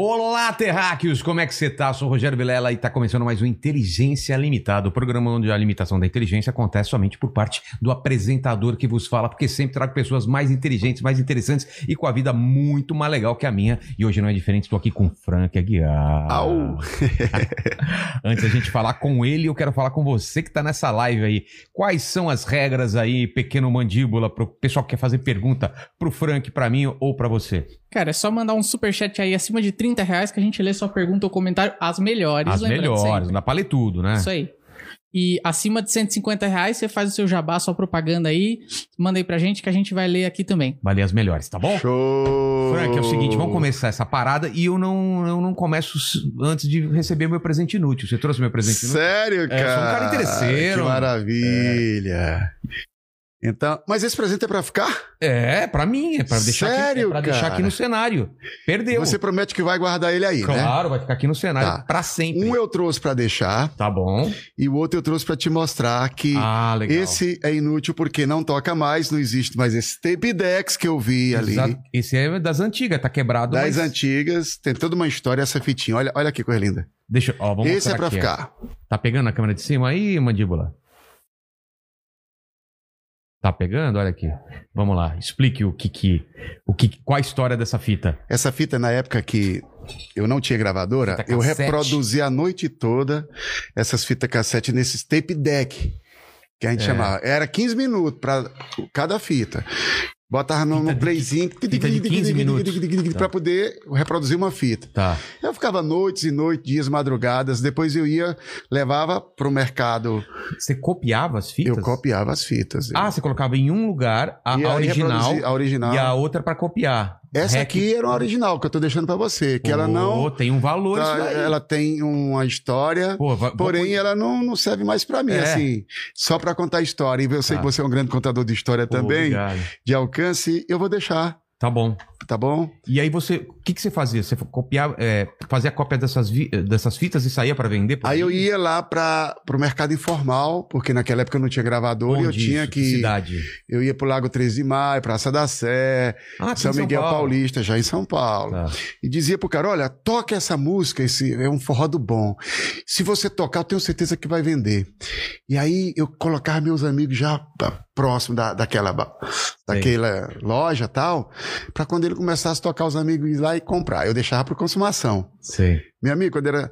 Olá, terráqueos! Como é que você tá? Eu sou o Rogério Vilela e tá começando mais um Inteligência Limitada, o programa onde a limitação da inteligência acontece somente por parte do apresentador que vos fala, porque sempre trago pessoas mais inteligentes, mais interessantes e com a vida muito mais legal que a minha. E hoje não é diferente, estou aqui com o Frank Aguiar. Au! Antes da gente falar com ele, eu quero falar com você que tá nessa live aí. Quais são as regras aí, pequeno mandíbula, pro pessoal que quer fazer pergunta pro Frank, pra mim ou pra você? Cara, é só mandar um superchat aí acima de 30 reais que a gente lê sua pergunta ou comentário, as melhores. As melhores, sempre. não dá pra ler tudo, né? Isso aí. E acima de 150 reais, você faz o seu jabá, sua propaganda aí, manda aí pra gente que a gente vai ler aqui também. Vai ler as melhores, tá bom? Show! Frank, é o seguinte, vamos começar essa parada e eu não, eu não começo antes de receber meu presente inútil. Você trouxe meu presente inútil? Sério, cara? É, sou um cara interesseiro. Que maravilha. Então, mas esse presente é pra ficar? É, pra mim, é pra, deixar, aqui, Sério, é pra deixar aqui no cenário. Perdeu. Você promete que vai guardar ele aí, né? Claro, vai ficar aqui no cenário Tá. pra sempre. Um eu trouxe pra deixar Tá bom. e o outro eu trouxe pra te mostrar que Ah, esse é inútil porque não toca mais, não existe mais esse tape decks que eu vi ali. Exato. Esse é das antigas, tá quebrado. Das mas... antigas, tem toda uma história essa fitinha. Olha, olha que coisa linda. Deixa, ó, vamos esse é aqui, ficar. Tá pegando a câmera de cima aí, mandíbula? Tá pegando? Olha aqui. Vamos lá. Explique o que que, o que qual a história dessa fita. Essa fita, na época que eu não tinha gravadora, Fita eu cassete. reproduzi a noite toda essas fitas cassete nesses tape deck, que a gente É. chamava. Era 15 minutos para cada fita. Botava no, no playzinho fita de 15 minutos. para poder reproduzir uma fita. Tá. Eu ficava noites e noites, dias, madrugadas. Depois eu ia, levava pro mercado. Você copiava as fitas? Eu copiava as fitas. Ah, você colocava em um lugar a, a original, a original. e a outra pra copiar. Essa Rec- aqui era uma original que eu tô deixando para você, que ela Pô, não tem um valor Tá, ela tem uma história, Pô, porém vamos- ela não, não serve mais pra mim, É. assim, só pra contar história. E eu sei Tá. que você é um grande contador de história Pô, também, obrigado. de alcance, eu vou deixar, Tá bom. tá bom? E aí você, o que que você fazia? Você copiava, é, fazia cópia dessas, vi- dessas fitas e saía pra vender? Aí eu ia lá para pro mercado informal, porque naquela época eu não tinha gravador e eu Onde tinha isso? que cidade. eu ia pro Lago 13 de Maio, Praça da Sé, Ah, São Miguel. Paulista, já em São Paulo. Tá. E dizia pro cara: olha, toca essa música, esse é um forró do bom. Se você tocar, eu tenho certeza que vai vender. E aí eu colocava meus amigos já próximo da, daquela, daquela loja e tal, para quando ele começasse a tocar, os amigos ir lá e comprar. Eu deixava para consumação. Sei. Meu amigo, quando era.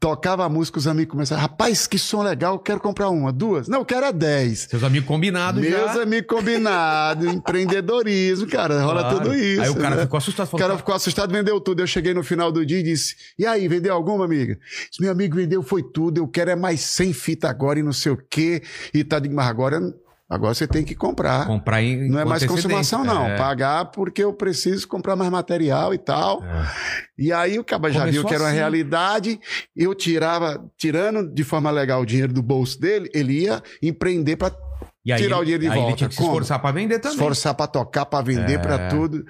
Tocava a música, os amigos começavam, rapaz, que som legal, quero comprar uma, duas. Não, eu quero a dez. Seus amigos combinados Meus já. amigos combinados, empreendedorismo, cara, rola Claro. tudo isso. Aí o cara né? ficou assustado. O cara ficou assustado, vendeu tudo. Eu cheguei no final do dia e disse: E aí, vendeu alguma, amiga? Disse, meu amigo vendeu, foi tudo. Eu quero é mais 100 fita agora e não sei o quê. E tá de mas agora, agora você tem que comprar. comprar em Não é mais consumação, não. É. Pagar porque eu preciso comprar mais material e tal. É. E aí o cara já viu que era uma assim. realidade. Eu tirava, tirando de forma legal o dinheiro do bolso dele, ele ia empreender para Tirar ele- o dinheiro de volta. Ele tinha que se esforçar pra vender também. esforçar para tocar, para vender, É. para tudo.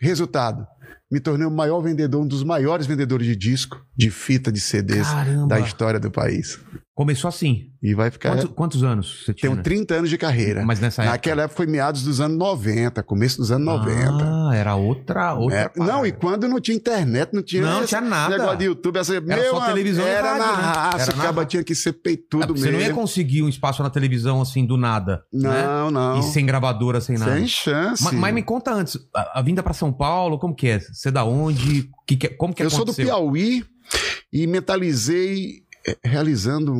Resultado: me tornei o maior vendedor, um dos maiores vendedores de disco, de fita, de CDs Caramba. da história do país. Começou assim. E vai ficar. Quantos, quantos anos você tinha? Tenho 30 anos de carreira. Mas nessa época. Naquela época foi meados dos anos 90, começo dos anos 90. Ah, era outra. outra É, não, e quando não tinha internet, não tinha, Não tinha nada. negócio de YouTube, essa, Era meu, só televisão era rádio, na né? raça, Era o na caba ra- tinha que ser É, peitudo Você não ia mesmo. conseguir um espaço na televisão assim do nada. né? Não, não. E sem gravadora, sem nada. Sem chance. Ma- Mas, me conta antes, a, a vinda pra São Paulo, como que é? Você é da onde? Que que como que Eu sou do aconteceu? Piauí e mentalizei eh, realizando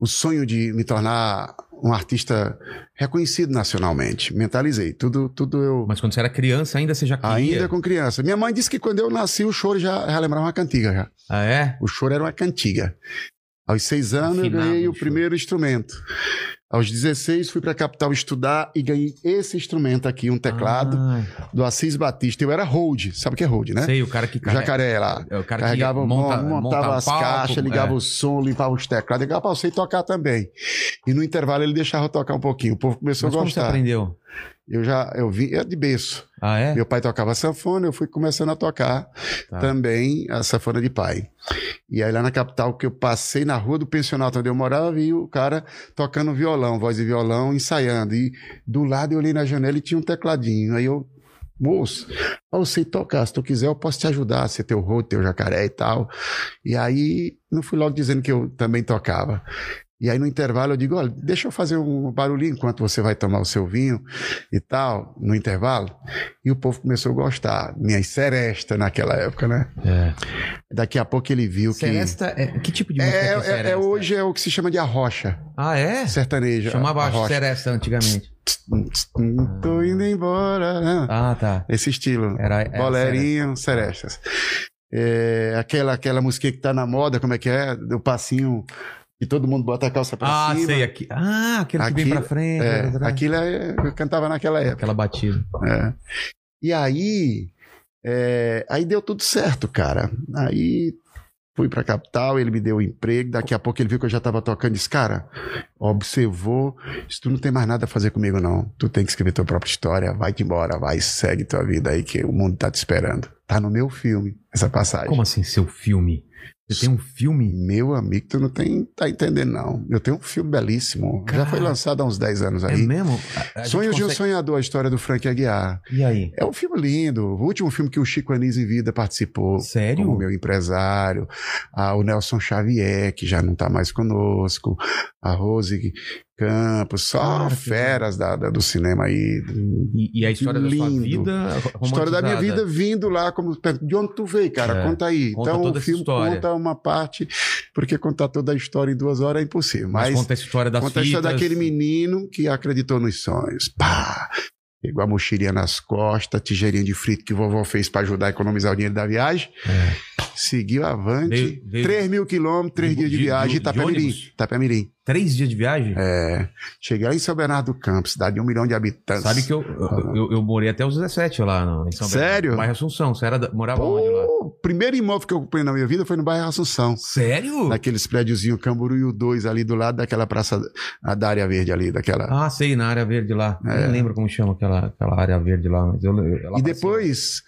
o sonho de me tornar um artista reconhecido nacionalmente. Mentalizei. Tudo, tudo eu. Mas quando você era criança, ainda você já queria? Ainda com criança. Minha mãe disse que quando eu nasci, o choro já, já lembrava uma cantiga. Já. Ah, é? O choro era uma cantiga. Aos seis anos, eu Afinado, ganhei o o choro. primeiro instrumento. Aos 16, fui para a capital estudar e ganhei esse instrumento aqui, um teclado do Assis Batista. Eu era hold, sabe o que é hold, né? Sei, o cara que carrega- jacaré lá. É o cara Carregava que o monta, montava monta as palco, caixas, ligava é. o som, limpava os teclados. Ligava pra você tocar também. E no intervalo ele deixava eu tocar um pouquinho. O povo começou Mas a como você gostar. aprendeu? Eu já eu vi é de berço. Ah, é? Meu pai tocava sanfona, eu fui começando a tocar Tá. também a sanfona de pai. E aí lá na capital, que eu passei na rua do pensionato onde eu morava, vi o cara tocando violão, voz de violão, ensaiando. E do lado eu olhei na janela e tinha um tecladinho. Aí eu, moço, eu sei tocar, se tu quiser eu posso te ajudar, ser teu roto, teu jacaré e tal. E aí não fui logo dizendo que eu também tocava. E aí no intervalo eu digo, olha, deixa eu fazer um barulhinho enquanto você vai tomar o seu vinho e tal, no intervalo. E o povo começou a gostar. Minhas seresta naquela época, né? É. Daqui a pouco ele viu que. Seresta, é, que tipo de É, música que é, é- é- seresta? hoje é o que se chama de arrocha, Ah, é? sertaneja. Chamava arrocha. seresta antigamente. Tô indo embora. né? Ah, tá. Esse estilo. Era, era Bolerinho, serestas. É, aquela, aquela musiquinha que tá na moda, como é que é? Do passinho que todo mundo bota a calça pra Ah, cima. sei. Aqui. Ah, aquele que vem Aquilo- pra frente. É, pra trás. aquilo é, eu cantava naquela época. Aquela batida. É. E aí, é, aí deu tudo certo, cara. Aí fui pra capital, ele me deu o emprego. Daqui a pouco ele viu que eu já tava tocando. Disse, cara, observou. Disse, tu não tem mais nada a fazer comigo, não. Tu tem que escrever tua própria história. Vai-te embora, vai, segue tua vida aí, que o mundo tá te esperando. Tá no meu filme, essa passagem. Como assim, seu filme? Você tem um filme? Meu amigo, tu não tem, tá entendendo, não. Eu tenho um filme belíssimo. Já foi Cara, lançado há uns 10 anos É aí. mesmo? A- a gente Sonhos de um consegue- Sonhador, a história do Frank Aguiar. E aí? É um filme lindo. O último filme que o Chico Anísio em vida participou. Sério? Como meu empresário. Ah, o Nelson Xavier, que já não está mais conosco. A Rose Campos. Só Cara, feras da, da- do cinema aí. E, e a história da sua Lindo. vida História da minha vida vindo lá. como De onde tu veio, cara? É, Conta aí. conta então toda o filme história. conta uma parte, porque contar toda a história em duas horas é impossível. Mas, Mas, conta a história das conta a história daquele menino que acreditou nos sonhos. Pá! Pegou a mochilinha nas costas, tigelinha de frito que vovó fez para ajudar a economizar o dinheiro da viagem. É. Seguiu avante. Veio- veio- 3 mil quilômetros, 3 de- dias de, de- viagem, Itapemirim. Itapemirim. Três dias de viagem? É. Cheguei lá em São Bernardo do Campo, cidade de um milhão de habitantes. Sabe que eu, eu, eu- eu morei até os 17 lá no, em São Bernardo. Sério? Bairro Assunção. Você era morava onde lá? Pô, O primeiro imóvel que eu comprei na minha vida foi no bairro Assunção. Sério? Naqueles prédiozinhos Camboriú 2 ali do lado daquela praça a da área verde ali, daquela. Ah, sei, na área verde lá. Eu É. não lembro como chama aquela, aquela área verde lá. Mas eu, eu- e depois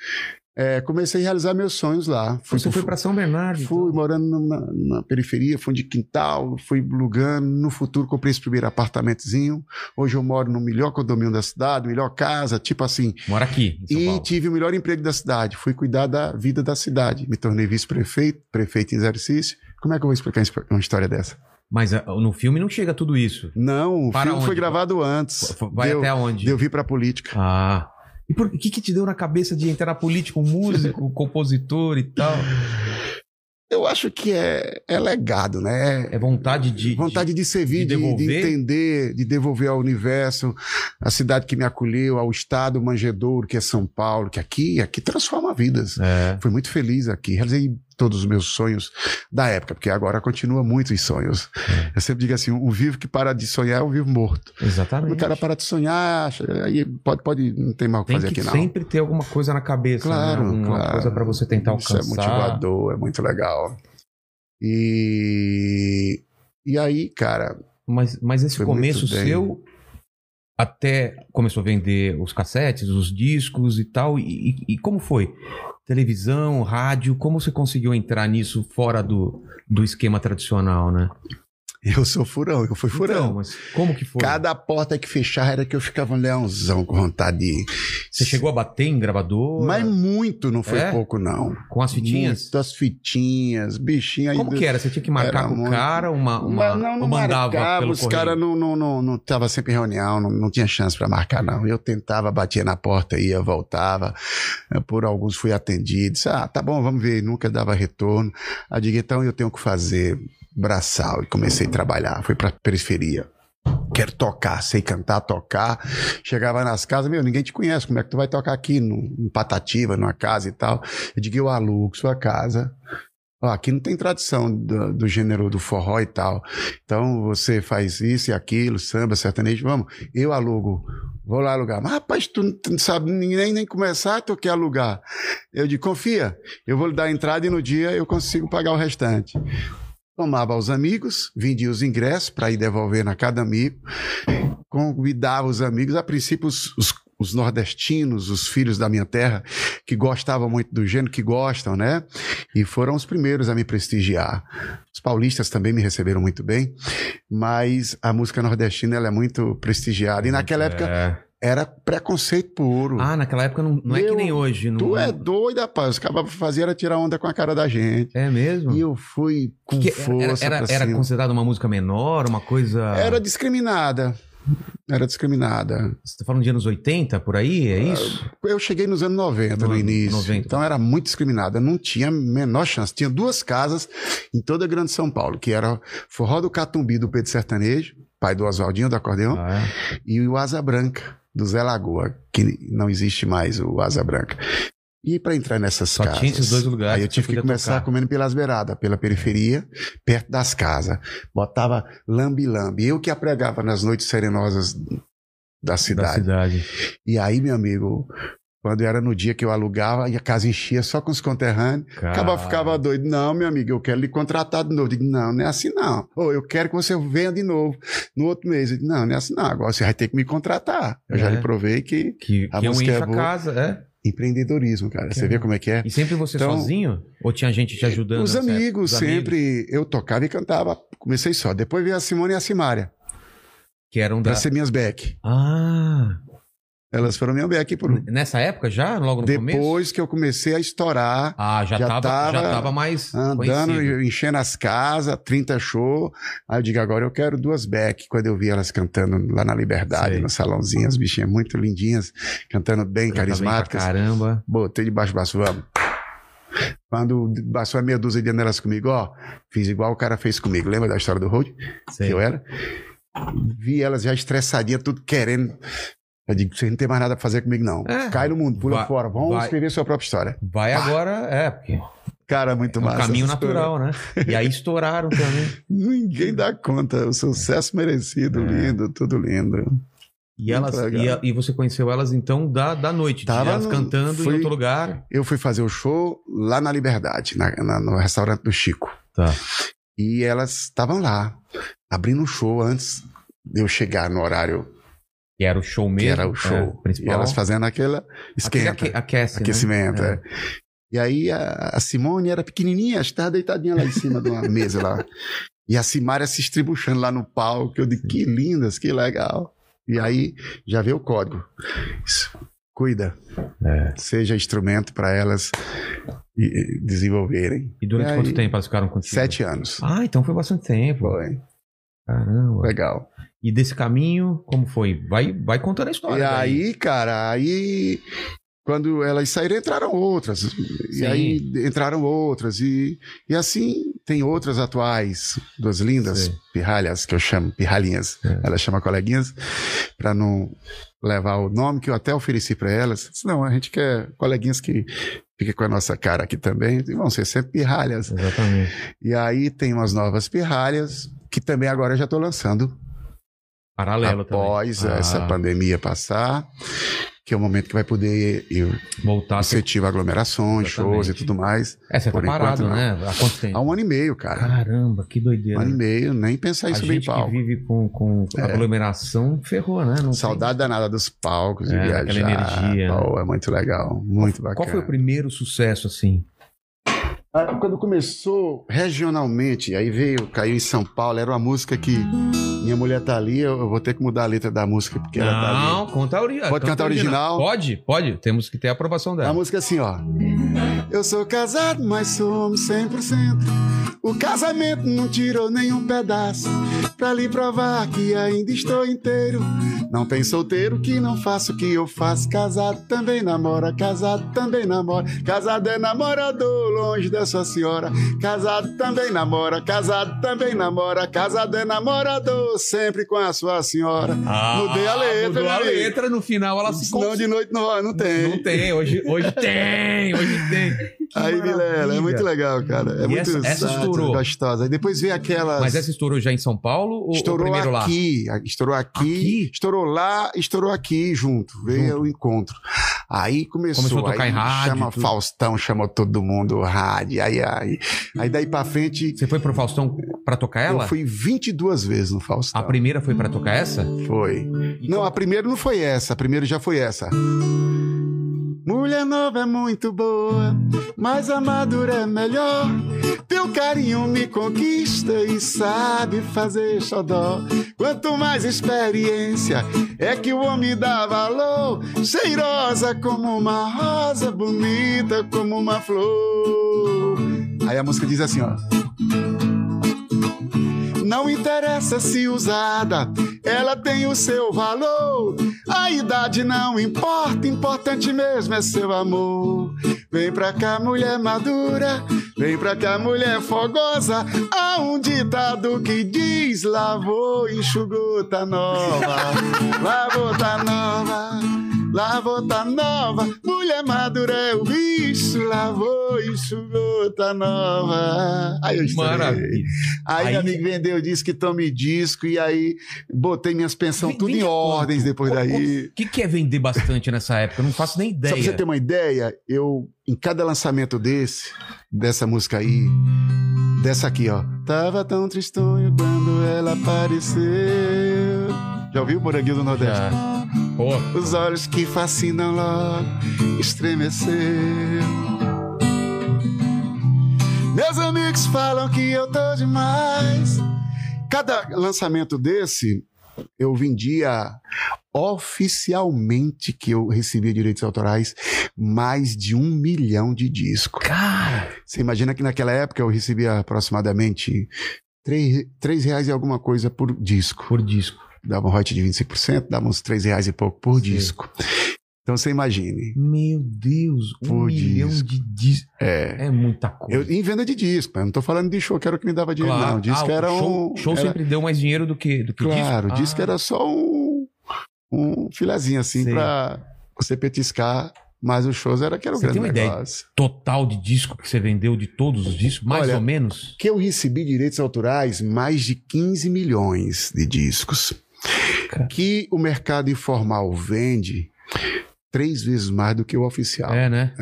é, comecei a realizar meus sonhos lá. cima. Você foi pra São Bernardo? Fui então? morando na, na periferia, fundo de quintal, fui alugando. No futuro comprei esse primeiro apartamentozinho. Hoje eu moro no melhor condomínio da cidade, melhor casa, tipo assim. Mora aqui, E Paulo. tive o melhor emprego da cidade. Fui cuidar da vida da cidade. Me tornei vice-prefeito, prefeito em exercício. Como é que eu vou explicar uma história dessa? Mas ah, no filme não chega tudo isso. Não, o Para filme onde? foi gravado antes. Vai deu, até onde? deu vir pra política. Ah. E por que que te deu na cabeça de entrar na política, um músico, compositor e tal? Eu acho que é, é legado, né? É vontade de. Vontade de servir, de de, de devolver? entender, de devolver ao universo, a cidade que me acolheu, ao estado manjedouro, que é São Paulo, que aqui, aqui transforma vidas. de- É. Fui muito feliz aqui, realizei todos os meus sonhos da época, porque agora continua muito em sonhos. É. Eu sempre digo assim, um vivo que para de sonhar é um vivo morto. Exatamente. O cara para de sonhar, aí pode, pode, não tem mal o que fazer que aqui não. sempre ter alguma coisa na cabeça, Claro, né? Alguma claro. coisa pra você tentar Isso alcançar. é motivador, é muito legal. E, e aí, cara, Mas, mas esse começo seu até começou a vender os cassetes, os discos e tal. E, e- e como foi? Televisão, rádio, como você conseguiu entrar nisso fora do, do esquema tradicional, né? eu sou furão, eu fui Então, furão. mas como que foi? Cada porta que fechar era que eu ficava um leãozão com vontade de. Você chegou a bater em gravador? Mas muito, não foi É? pouco, não. com as fitinhas? Muitas fitinhas, bichinhas. Como que era? Você tinha que marcar Era com o muito- cara uma, uma, não, não ou mandava marcava, os caras não, não, não, não tava sempre em reunião, não, não tinha chance para marcar, não. Eu tentava, batia na porta, ia, voltava. Por alguns fui atendido. Disse, ah, tá bom, vamos ver. Nunca dava retorno. Aí digo, então eu tenho que fazer braçal. E comecei a trabalhar. Fui pra periferia. Quero tocar, sei cantar, tocar. Chegava nas casas, meu, ninguém te conhece. Como é que tu vai tocar aqui no, em Patativa, numa casa e tal? Eu digo, eu alugo sua casa. Ó, aqui não tem tradição do, do gênero do forró e tal. Então você faz isso e aquilo, samba, sertanejo, vamos. Eu alugo, vou lá alugar. Mas rapaz, tu não- sabe nem, nem começar, tu quer alugar. Eu digo, confia, eu vou lhe dar a entrada e no dia eu consigo pagar o restante. Tomava os amigos, vendia os ingressos para ir devolvendo a cada amigo, convidava os amigos. A princípio, os, os os nordestinos, os filhos da minha terra, que gostavam muito do gênero, que gostam, né? E foram os primeiros a me prestigiar. Os paulistas também me receberam muito bem, mas a música nordestina ela é muito prestigiada. E naquela época É. era preconceito puro. Ah, naquela época não, não é que Meu, nem hoje. Não... tu é doido, rapaz. Os cabas faziam era tirar onda com a cara da gente. É mesmo? E eu fui com Que- força era, era, era considerada uma música menor, uma coisa. Era discriminada. Era discriminada. Você tá falando de anos 80 por aí? É isso? Eu cheguei nos anos 90, No no, início. 90. Então era muito discriminada. Não tinha a menor chance. Tinha duas casas em toda a Grande São Paulo, que era Forró do Catumbi, do Pedro Sertanejo, pai do Oswaldinho, do acordeão, Ah, é? e o Asa Branca, do Zé Lagoa, que não existe mais o Asa Branca. E para entrar nessas Só casas. tinha esses dois lugares Aí eu tive que começar tocar. comendo pelas beiradas, pela periferia, perto das casas. Botava lambi-lambi. Eu que apregava nas noites serenosas da Da cidade. cidade. E aí, meu amigo, quando era no dia que eu alugava e a casa enchia só com os conterrâneos, Cara. acaba ficava doido. Não, meu amigo, eu quero lhe contratar de novo. Eu digo, não, não é assim não. Ou eu quero que você venha de novo no outro mês. Eu digo, não, não é assim não. Agora você vai ter que me contratar. Eu já É. lhe provei que Que, A que um música enche é a boa. casa, é. empreendedorismo, cara. Que Você vê como é que é? E sempre você Então- sozinho? Ou tinha gente te ajudando? Os amigos, Os sempre eu tocava e cantava. Comecei só. Depois veio a Simone e a Simária, Que eram da. pra ser minhas back. Ah! Elas foram minha back por. Nessa época já? Logo no começo? Depois que eu comecei a estourar, Ah, já, Já tava, tava já tava mais. andando, conhecido. enchendo as casas, 30 show. Aí eu digo, agora eu quero duas back. Quando eu vi elas cantando lá na Liberdade, Sei. no salãozinho, as bichinhas muito lindinhas, cantando bem, Já carismáticas. Caramba. Botei debaixo do braço, vamos. Quando passou a meia dúzia de janelas comigo, ó, fiz igual o cara fez comigo. Lembra da história do Road? Que eu era? Vi elas já estressadinhas, tudo querendo. Eu digo, você não tem mais nada pra fazer comigo, não. É. Cai no mundo, pula Vai- fora. Vamos vai. escrever sua própria história. Vai agora, é, porque é Cara, muito um massa. caminho natural, né? E aí estouraram também. Ninguém dá conta. O sucesso merecido, É. lindo, tudo lindo. E, elas, e, a- e você conheceu elas então da, da noite, Tava elas no- cantando em fui- outro lugar. Eu fui fazer o show lá na Liberdade, na- na- no restaurante do Chico. Tá. E elas estavam lá, abrindo um show antes de eu chegar no horário Que era o show que mesmo. era o show. é, principal. E elas fazendo aquela Aquele esquenta, aque- aquece, né? aquecimento. É. é. E aí a, a Simone era pequenininha, que estava deitadinha lá em cima de uma mesa lá. E a Simária se estribuchando lá no palco. Eu digo, que lindas, que legal. E aí já veio o código. Isso. Cuida. É. Seja instrumento para elas desenvolverem. E durante E quanto aí, tempo elas ficaram contigo? Sete anos. Ah, então foi bastante tempo. Foi. Caramba. Legal. E desse caminho, como foi? Vai, vai contando a história. E daí. aí, cara, aí quando elas saíram, entraram outras. E Sim. aí entraram outras. E, e assim tem outras atuais, duas lindas Sei. pirralhas, que eu chamo pirralhinhas. É. Ela chama coleguinhas, para não levar o nome que eu até ofereci para elas. Não, a gente quer coleguinhas que fiquem com a nossa cara aqui também. E vão ser sempre pirralhas. Exatamente. E aí tem umas novas pirralhas, que também agora eu já estou lançando Paralelo após também. essa Ah, pandemia passar, que é o momento que vai poder ir Voltar incentivar aglomerações, Exatamente. shows e tudo mais. É, você tá Por enquanto, parado, não. né? Há quanto tempo? Há um ano e meio, cara. Caramba, que Um doideira. ano e meio, nem pensar isso bem gente que palco. vive com, com É. aglomeração ferrou, né? Não Saudade danada dos palcos, de É, viajar. aquela energia, né? É muito legal, muito tem. bacana. Qual foi o primeiro sucesso, assim? Ah, Quando começou regionalmente, aí veio, caiu em São Paulo, era uma música que minha mulher tá ali, eu vou ter que mudar a letra da música porque ela tá ali. Não, conta a ori- Pode canta cantar original? Pode, pode. Temos que ter a aprovação A dela. música é assim, ó. Eu sou casado, mas somos 100%. O casamento não tirou nenhum pedaço. Pra lhe provar que ainda estou inteiro. Não tem solteiro que não faça o que eu faço. Casado também namora, casado também namora. Casado é namorador, longe da sua senhora. Casado também namora, casado também namora. Casado é namorador, sempre com a sua senhora. Mudei a letra, Ah, Mudou meu a letra, no final ela se Senão de noite não, não tem. Não tem, hoje, hoje tem, hoje tem. Que Aí, Vilela, é muito legal, cara. É E muito essa- essa estourou? gostosa. Aí depois veio aquelas. Mas essa estourou já em São Paulo ou Estourou aqui, estourou aqui, Aqui? estourou lá, estourou aqui junto. Veio Junto. o encontro. Aí começou, Começou a tocar aí em rádio, Chama tudo. Faustão, chamou todo mundo, rádio, aí, aí. Aí daí pra frente, Você foi pro Faustão pra tocar ela? Eu fui 22 vezes no Faustão. A primeira foi pra tocar essa? Foi. E Não, como- a primeira não foi essa. A primeira já foi essa. Mulher nova é muito boa, mas a madura é melhor. Teu carinho me conquista e sabe fazer xodó. Quanto mais experiência é que o homem dá valor. Cheirosa como uma rosa, bonita como uma flor. Aí a música diz assim, ó. Não interessa se usada, ela tem o seu valor. A idade não importa, importante mesmo é seu amor. Vem pra cá, mulher madura, vem pra cá, mulher fogosa. Há um ditado que diz: lavou, enxugou, tá nova. Lavou, tá nova. Lavou, tá nova. Mulher madura é o bicho, lavou, enxugou, tá nova. Aí eu estourei. Maravilha. Aí, Aí- meu amigo vendeu disco que tome disco e aí botei minhas pensões tudo em ordens depois daí. O que, que é vender bastante nessa época? Eu não faço nem Só ideia. pra você ter uma ideia, eu, em cada lançamento desse, dessa música aí, dessa aqui, ó. Tava tão tristonho quando ela apareceu. Já ouviu o Moranguinho do Nordeste? Já. Pô, Os olhos que fascinam logo estremeceu. Meus amigos falam que eu tô demais. Cada lançamento desse, eu vendia oficialmente que eu recebia direitos autorais mais de um milhão de discos. cara, Você imagina que naquela época eu recebia aproximadamente três, três reais e alguma coisa por disco por disco. Dava um royalty de 25%, dava uns 3 reais e pouco por Sim. disco. Então você imagine. Meu Deus, um Por milhão disco. de discos. É. É muita coisa. Eu, em venda de disco, eu não tô falando de show que era o que me dava dinheiro, não. Disco Ah, era show, um. show era- sempre deu mais dinheiro do que, do que Claro, disco. disco Ah, era só um, um filezinho assim pra você petiscar, mas os shows era que era o Você grande tem uma ideia? negócio. Total de disco que você vendeu de todos os discos, mais Olha, ou menos? Que eu recebi direitos autorais mais de 15 milhões de discos. Que o mercado informal vende três vezes mais do que o oficial. É, né?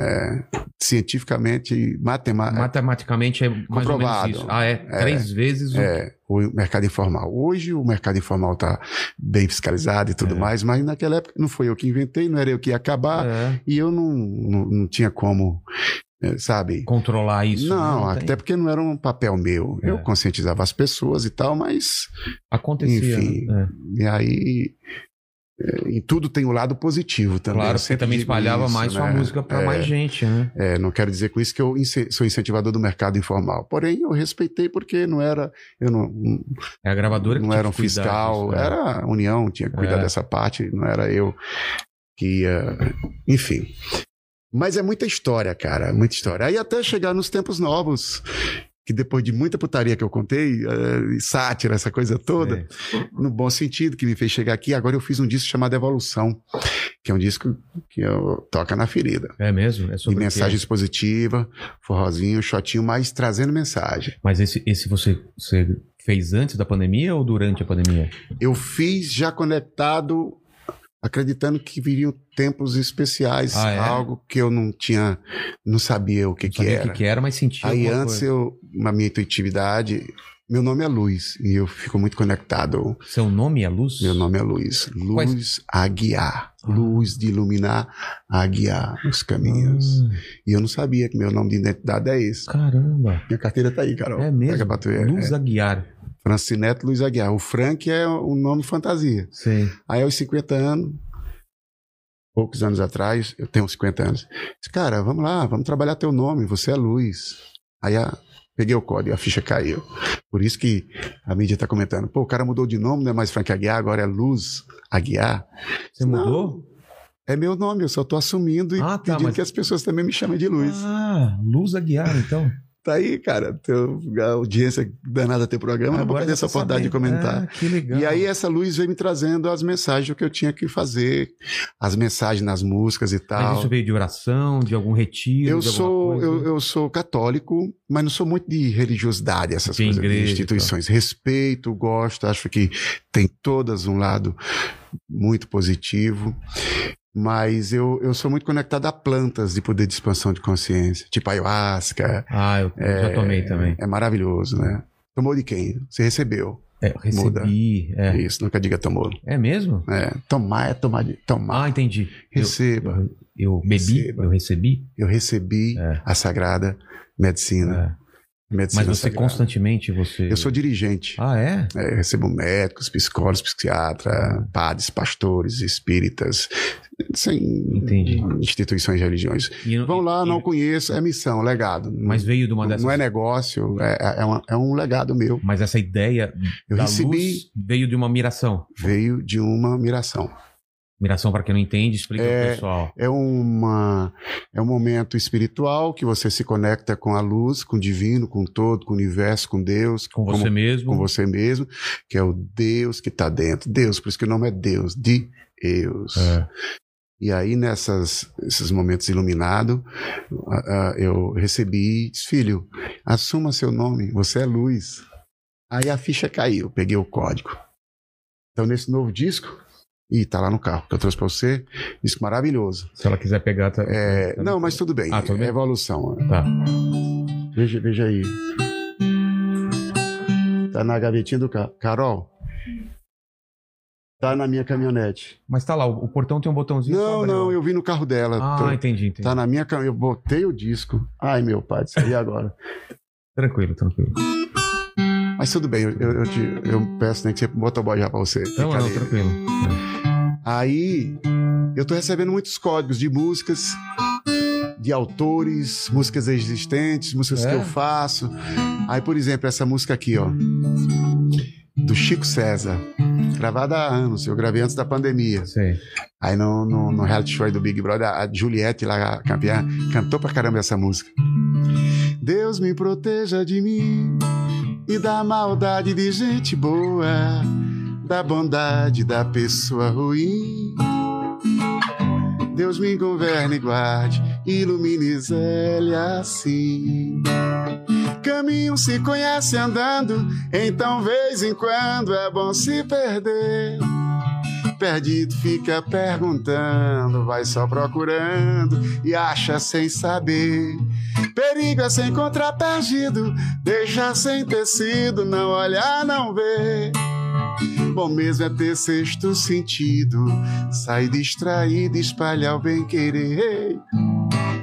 cientificamente, matema Matematicamente é mais Comprovado. Ah, é? Três vezes o... é, o mercado informal. Hoje o mercado informal está bem fiscalizado e tudo É. mais, mas naquela época não foi eu que inventei, não era eu que ia acabar, É, e eu não, não, não tinha como, sabe? controlar isso. não, tem. até porque não era um papel meu. É. Eu conscientizava as pessoas e tal, mas Acontecia. enfim. né? e aí eh, em tudo tem o lado positivo É. também. Claro, você também espalhava isso, mais sua né? música pra É. mais gente, né? É, não quero dizer com isso que eu sou incentivador do mercado informal. Porém, eu respeitei porque não era, eu não, É a gravadora que não era um fiscal, disso, né? era a União, tinha que cuidar É. dessa parte, não era eu que ia. Enfim. Mas é muita história, cara, muita história. Aí até chegar nos tempos novos, que depois de muita putaria que eu contei, eh, sátira, essa coisa toda, É. no bom sentido, que me fez chegar aqui, agora eu fiz um disco chamado Evolução, que é um disco que eu toca na ferida. É mesmo? É sobre quê? mensagens positivas, forrozinho, shotinho, mas trazendo mensagem. Mas esse, esse você, você fez antes da pandemia ou durante a pandemia? Eu fiz já conectado, acreditando que viriam tempos especiais, Ah, é? algo que eu não tinha, não sabia o que, Não que sabia era. o que, que era, mas sentia Aí antes coisa. eu, na minha intuitividade, meu nome é Luz e eu fico muito conectado. Seu nome é Luz? Meu nome é Luz, Quais- Luz a guiar, Ah. luz de iluminar, a guiar os caminhos. Ah, E eu não sabia que meu nome de identidade é esse. caramba. Minha carteira tá aí, Carol. É mesmo? Luz É. Aguiar. Francineto Luiz Aguiar. O Frank é o nome fantasia. Sei. Aí aos 50 anos, poucos anos atrás, eu tenho 50 anos, disse, cara, vamos lá, vamos trabalhar teu nome, você é Luz. Aí a- peguei o código, a ficha caiu. Por isso que a mídia está comentando, pô, o cara mudou de nome, não é mais Frank Aguiar, agora é Luz Aguiar. Você Não, mudou? É meu nome, eu só tô assumindo e Ah, tá, pedindo mas- que as pessoas também me chamem de Luz. Ah, Luz Aguiar, então. Tá aí, cara, teu, a audiência danada teu programa, não vou perder essa oportunidade de comentar. Ah, que legal. E aí essa luz veio me trazendo as mensagens que eu tinha que fazer, as mensagens nas músicas e Mas tal. isso veio de oração, de algum retiro? Eu sou, eu, eu sou católico, mas não sou muito de religiosidade, essas De coisas, igreja de instituições. Respeito, gosto, acho que tem todas um lado muito positivo. Mas eu, eu sou muito conectado a plantas de poder de expansão de consciência, tipo ayahuasca. Ah, eu É, já tomei também. É maravilhoso, né? Tomou de quem? Você recebeu. É, eu recebi. É. Isso, nunca diga tomou. é mesmo? É, tomar é tomar de. Tomar. Ah, entendi. Eu- Receba. Eu, eu bebi, Receba. eu recebi. Eu recebi É. a sagrada medicina. É. medicina Mas você sagrada. constantemente você. Eu sou dirigente. Ah, é? É, recebo médicos, psicólogos, psiquiatras, padres, pastores, espíritas, sem Entendi. instituições religiões. E- Vão lá, e- não conheço, é missão, legado. Mas veio de uma não, dessas. não é negócio, é, é, uma- é um legado meu. Mas essa ideia Eu da recebi, luz veio de uma miração. veio de uma miração. Miração, para quem não entende, explica É, pro pessoal. É, uma, é um momento espiritual que você se conecta com a luz, com o divino, com o todo, com o universo, com Deus, Com você mesmo. com você mesmo, que é o Deus que está dentro. Deus, por isso que o nome é Deus, de Deus. É. E aí, nessas, esses momentos iluminados, eu recebi, disse, filho, assuma seu nome, você é luz. Aí a ficha caiu, peguei o código. Então, nesse novo disco, e tá lá no carro, que eu trouxe para você, disco maravilhoso. Se ela quiser pegar. Tá... É, tá- não, mas tudo bem, Ah, tudo bem? é evolução. Tá. Veja, veja aí. Tá na gavetinha do carro. Carol, tá na minha caminhonete. Mas tá lá, o, o portão tem um botãozinho. Não, não, eu vi no carro dela. Ah, Tô- entendi, entendi. Tá na minha cam... Eu botei o disco. Ai, meu pai, isso aí agora. Tranquilo, tranquilo. Mas tudo bem, eu, eu, te- eu peço nem que você motoboy já pra você. Não, não, tranquilo. Aí, eu tô recebendo muitos códigos de músicas, de autores, músicas existentes, músicas É? que eu faço. Aí, por exemplo, essa música aqui, ó. Do Chico César. Gravada há anos, eu gravei antes da pandemia. Sei. Aí no, no, no reality show do Big Brother, a Juliette lá, a campeã, cantou pra caramba essa música. Deus me proteja de mim e da maldade de gente boa, da bondade da pessoa ruim. Deus me governe e guarde, ilumine Zélia assim. Caminho se conhece andando, então vez em quando é bom se perder. Perdido fica perguntando, vai só procurando e acha sem saber. Perigo é se encontrar perdido, deixar sem tecido, não olhar, não ver. Bom mesmo é ter sexto sentido, sair distraído, espalhar o bem querer.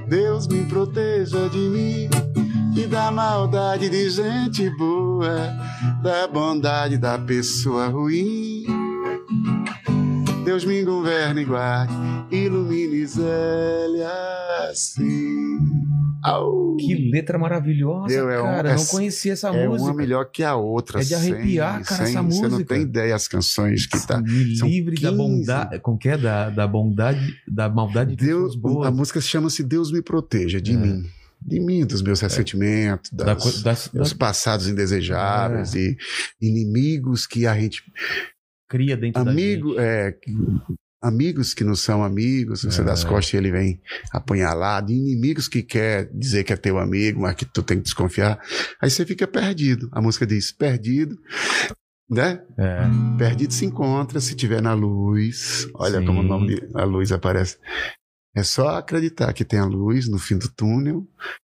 Deus me proteja de mim e da maldade de gente boa, da bondade da pessoa ruim. Deus me governe e guarde, ilumine Zélia assim. Au. Que letra maravilhosa, Meu, é um- cara. é- não conhecia essa é música. uma melhor que a outra. É de arrepiar, cara, essa Você não música. tem ideia as canções que tá. Me São livre da 15. bondade. Como que é? Da, da bondade, da maldade de Deus, boas. a música chama-se Deus me proteja de É. mim. De mim, dos meus ressentimentos, Da das, co- das- dos da- passados indesejáveis É. e inimigos que a gente. cria dentro Amigo, da gente. é, amigos que não são amigos, você É. das costas e ele vem apunhalado, inimigos que quer dizer que é teu amigo, mas que tu tem que desconfiar. Aí você fica perdido. A música diz: perdido, né? É. Perdido se encontra se tiver na luz. Olha Sim. como o nome de, a luz aparece. É só acreditar que tem a luz no fim do túnel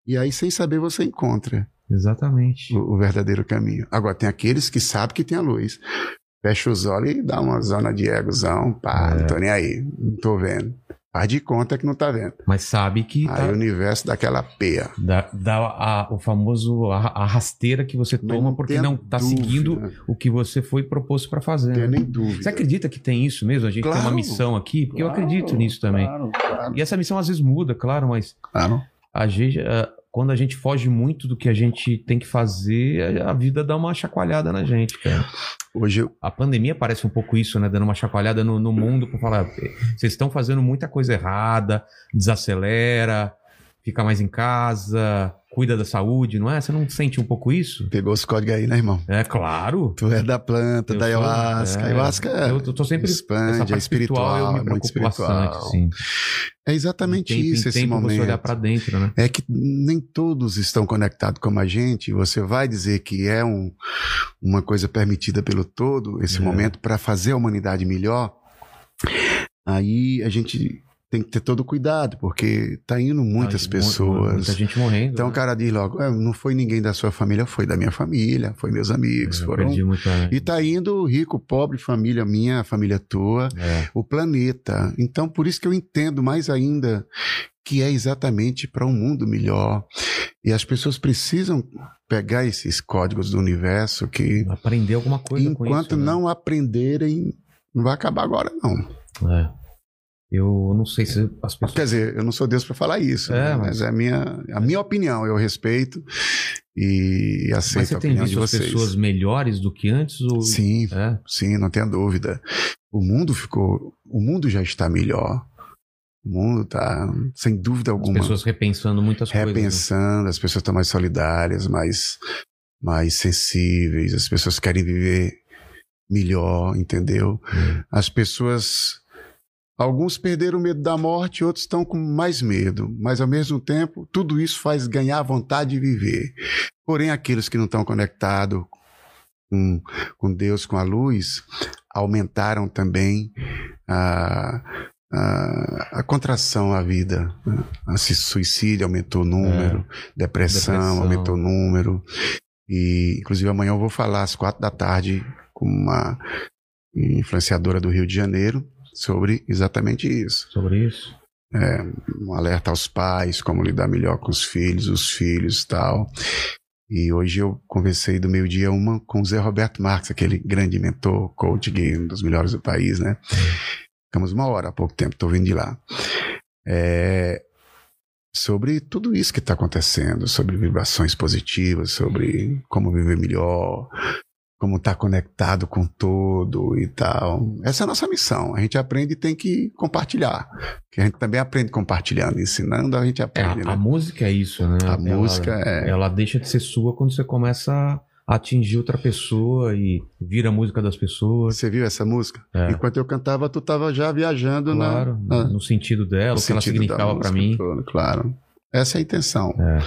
e aí sem saber você encontra Exatamente. o, o verdadeiro caminho. Agora tem aqueles que sabem que tem a luz. Fecha os olhos e dá uma zona de egozão, pá, É. não tô nem aí, não tô vendo. Faz de conta que não tá vendo. Mas sabe que Aí tá, o universo dá aquela peia. dá, dá a- o famoso a, a rasteira que você toma não porque não tá dúvida, seguindo o que você foi proposto para fazer. Não tenho né? nem dúvida. Você acredita que tem isso mesmo? A gente tem uma Claro. missão aqui? Porque eu Claro, acredito nisso também. Claro, claro, E essa missão às vezes muda, claro, mas claro. a gente, ah, quando a gente foge muito do que a gente tem que fazer, a vida dá uma chacoalhada na gente, cara. Hoje eu, A pandemia parece um pouco isso, né? Dando uma chacoalhada no, no mundo para falar, vocês estão fazendo muita coisa errada, desacelera, fica mais em casa, cuida da saúde, não é? Você não sente um pouco isso? pegou os códigos aí, né, irmão? É claro. Tu é da planta, Eu da ayahuasca. é, ayahuasca é, eu, eu tô sempre expande, essa é espiritual, eu me muito preocupo espiritual. bastante, assim. É exatamente tempo isso esse tempo momento. você olhar para dentro, né? É que nem todos estão conectados como a gente. Você vai dizer que é um, uma coisa permitida pelo todo, esse É. momento, para fazer a humanidade melhor. Aí a gente tem que ter todo cuidado, porque tá indo muitas mu- pessoas. Muita gente morrendo. Então o né? cara diz logo, "É, não foi ninguém da sua família, foi da minha família, foi meus amigos, Eu foram. muita. E tá indo rico, pobre, família minha, família tua, É. o planeta. Então por isso que eu entendo mais ainda que é exatamente para um mundo melhor. E as pessoas precisam pegar esses códigos do universo que Aprender alguma coisa com enquanto isso. né? não aprenderem, não vai acabar agora não. É. Eu não sei se as pessoas. Quer dizer, eu não sou Deus para falar isso, É, né? mas- mas é a minha, a minha opinião, eu respeito e aceito Mas você tem visto as pessoas melhores do que antes? Ou... Sim, É? sim, não tenha dúvida. O mundo ficou, o mundo já está melhor. O mundo está, sem dúvida As alguma, pessoas repensando muitas coisas. né? repensando, as pessoas estão mais solidárias, mais, mais sensíveis, as pessoas querem viver melhor, entendeu? Hum. As pessoas. Alguns perderam o medo da morte, outros estão com mais medo, mas ao mesmo tempo, tudo isso faz ganhar vontade de viver. Porém, aqueles que não estão conectados com, com Deus, com a luz, aumentaram também a, a, a contração à vida. A suicídio aumentou o número, depressão, Depressão. aumentou o número. E, inclusive, amanhã eu vou falar às quatro da tarde com uma influenciadora do Rio de Janeiro sobre exatamente isso. Sobre isso. Um alerta aos pais, como lidar melhor com os filhos, os filhos e tal. E hoje eu conversei do meio-dia uma com o Zé Roberto Marques, aquele grande mentor, coach, gay, um dos melhores do país, né? Ficamos uma hora há pouco tempo, estou vindo de lá. É, sobre tudo isso que está acontecendo, sobre vibrações positivas, sobre como viver melhor, como estar conectado com todo e tal. Essa é a nossa missão. A gente aprende e tem que compartilhar. Que a gente também aprende compartilhando, ensinando, a gente É, aprende. a, né? a música é isso, né? A Ela- música é. Ela deixa de ser sua quando você começa a atingir outra pessoa e vira a música das pessoas. Você viu essa música? É. Enquanto eu cantava, tu estava já viajando na- Claro, na, no sentido dela, o que ela significava música mim. toda, claro. Essa é a intenção. É.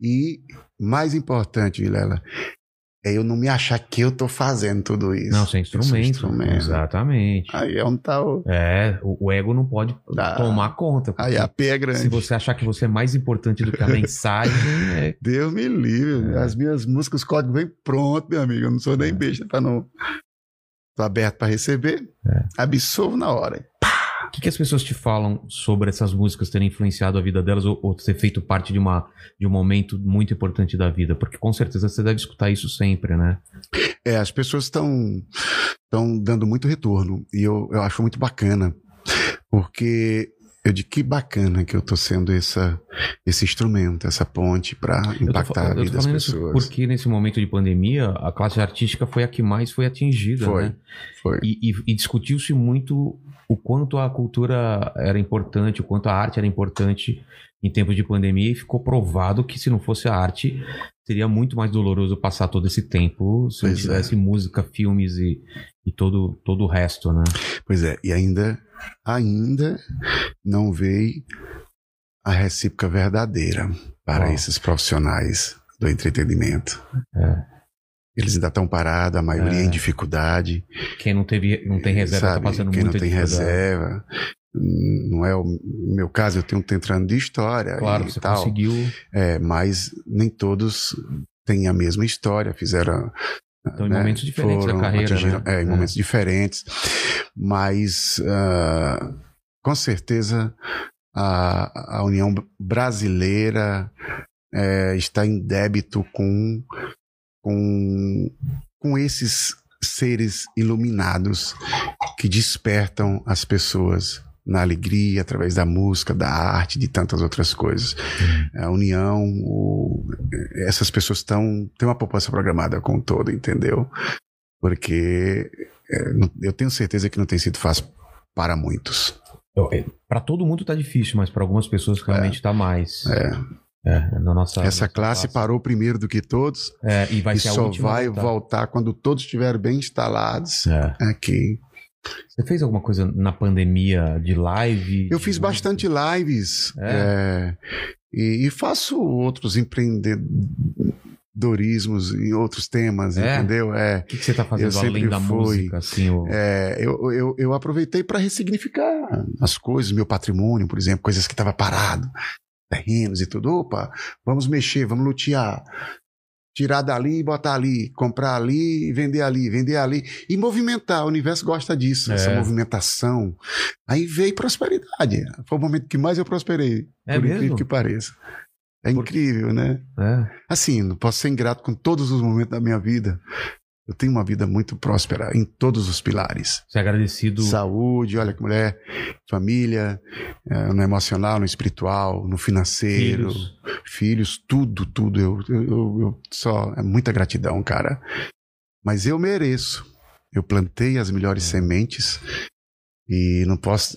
E mais importante, Vilela, é eu não me achar que eu tô fazendo tudo isso. Não, sem sou instrumento. instrumento. Exatamente. Aí é onde tá o. É, o, o ego não pode Ah. tomar conta. Aí a P é grande. Se você achar que você é mais importante do que a mensagem, é, Deus me livre. As minhas músicas, o código vem pronto, meu amigo. Eu não sou nem É. besta pra não. Tô aberto pra receber. É. Absolvo na hora. O que, que as pessoas te falam sobre essas músicas terem influenciado a vida delas ou, ou ter feito parte de, uma, de um momento muito importante da vida? Porque com certeza você deve escutar isso sempre, né? É, as pessoas estão estão dando muito retorno e eu, eu acho muito bacana, porque eu de que bacana que eu tô sendo essa, esse instrumento, essa ponte para tô impactar fa- a eu tô vida das pessoas. porque nesse momento de pandemia, a classe artística foi a que mais foi atingida, Foi. né? Foi. E, e- e discutiu-se muito o quanto a cultura era importante, o quanto a arte era importante em tempos de pandemia, e ficou provado que se não fosse a arte, seria muito mais doloroso passar todo esse tempo se não Pois é. tivesse música, filmes e, e todo, todo o resto, né? Pois é, e ainda, ainda não veio a recíproca verdadeira para Ó. esses profissionais do entretenimento. É. Eles ainda estão parados, a maioria É. em dificuldade. Quem não teve, não tem reserva sabe? tá passando Quem muita não tem reserva. Não é o meu caso, eu tenho 30 anos de história Claro, você tal. conseguiu. É, mas nem todos têm a mesma história, fizeram. Então, em né, momentos diferentes da foram, carreira, atingiram- né? É, em É. momentos diferentes. Mas, ah, com certeza, a, a União Brasileira é, está em débito com, com, com esses seres iluminados que despertam as pessoas na alegria, através da música, da arte, de tantas outras coisas. A união, o- essas pessoas estão têm uma poupança programada com todo, entendeu? Porque é, eu tenho certeza que não tem sido fácil para muitos. Para todo mundo tá difícil, mas para algumas pessoas realmente tá mais. É, É, na nossa, essa nossa classe parou primeiro do que todos É, e vai e só vai voltar. voltar quando todos estiverem bem instalados É. aqui. Você fez alguma coisa na pandemia de live? Eu fiz bastante lives É? é, e, e faço outros empreende- empreendedorismos e outros temas, É? entendeu? É. O que, que você tá fazendo além da fui, música, assim? o- eu, eu, eu aproveitei para ressignificar as coisas, meu patrimônio, por exemplo, coisas que estava parado, terrenos e tudo. Opa, vamos mexer, vamos lutear. Tirar dali e botar ali, comprar ali e vender ali, vender ali. E movimentar, o universo gosta disso, É. essa movimentação. Aí veio prosperidade. Foi o momento que mais eu prosperei, É por mesmo? incrível que pareça. É Por- incrível, né? É. Assim, não posso ser ingrato com todos os momentos da minha vida. Eu tenho uma vida muito próspera em todos os pilares. Você é agradecido. Saúde, olha que mulher, família, eh, no emocional, no espiritual, no financeiro, filhos, Filhos. tudo, tudo. Eu, eu, eu- eu só. É muita gratidão, cara. Mas eu mereço. Eu plantei as melhores sementes e não posso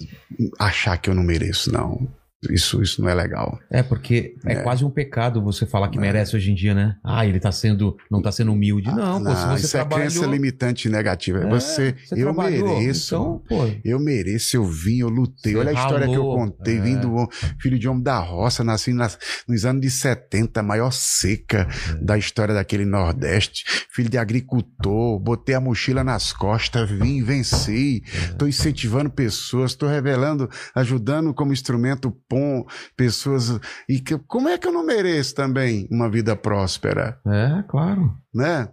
achar que eu não mereço, não. Isso, isso não é legal. É, porque é, É. quase um pecado você falar que É. merece hoje em dia, né? Ah, ele tá sendo. não tá sendo humilde. Não, pô, se você isso é trabalhou. crença limitante e negativa. É, você, eu trabalhou, mereço. Então, pô. Eu mereço, eu vim, eu lutei. Você Olha a história que eu contei. é. Vim do filho de homem da roça, nasci nas- nos anos de 70, a maior seca É. da história daquele Nordeste. Filho de agricultor, botei a mochila nas costas, vim, venci. É. Estou incentivando pessoas, estou revelando, ajudando como instrumento POM, pessoas. E que, como é que eu não mereço também uma vida próspera? É, claro. Né?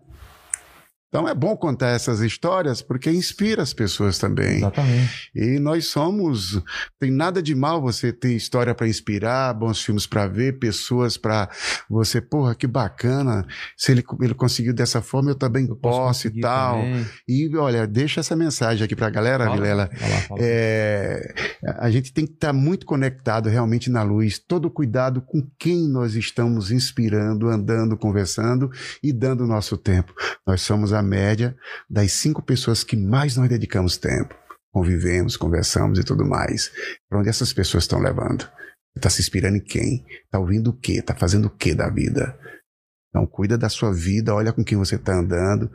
Então é bom contar essas histórias porque inspira as pessoas também. Exatamente. E nós somos. Tem nada de mal você ter história para inspirar, bons filmes para ver, pessoas para você. Porra, que bacana. Se ele, ele conseguiu dessa forma, eu também Eu posso e tal. também. E olha, deixa essa mensagem aqui para a galera, Fala, Vilela. fala, fala. É, a gente tem que estar muito conectado realmente na luz, todo cuidado com quem nós estamos inspirando, andando, conversando e dando o nosso tempo. Nós somos a média das cinco pessoas que mais nós dedicamos tempo. Convivemos, conversamos e tudo mais. Para onde essas pessoas estão levando? Está se inspirando em quem? Está ouvindo o quê? Está fazendo o quê da vida? Então, cuida da sua vida, olha com quem você está andando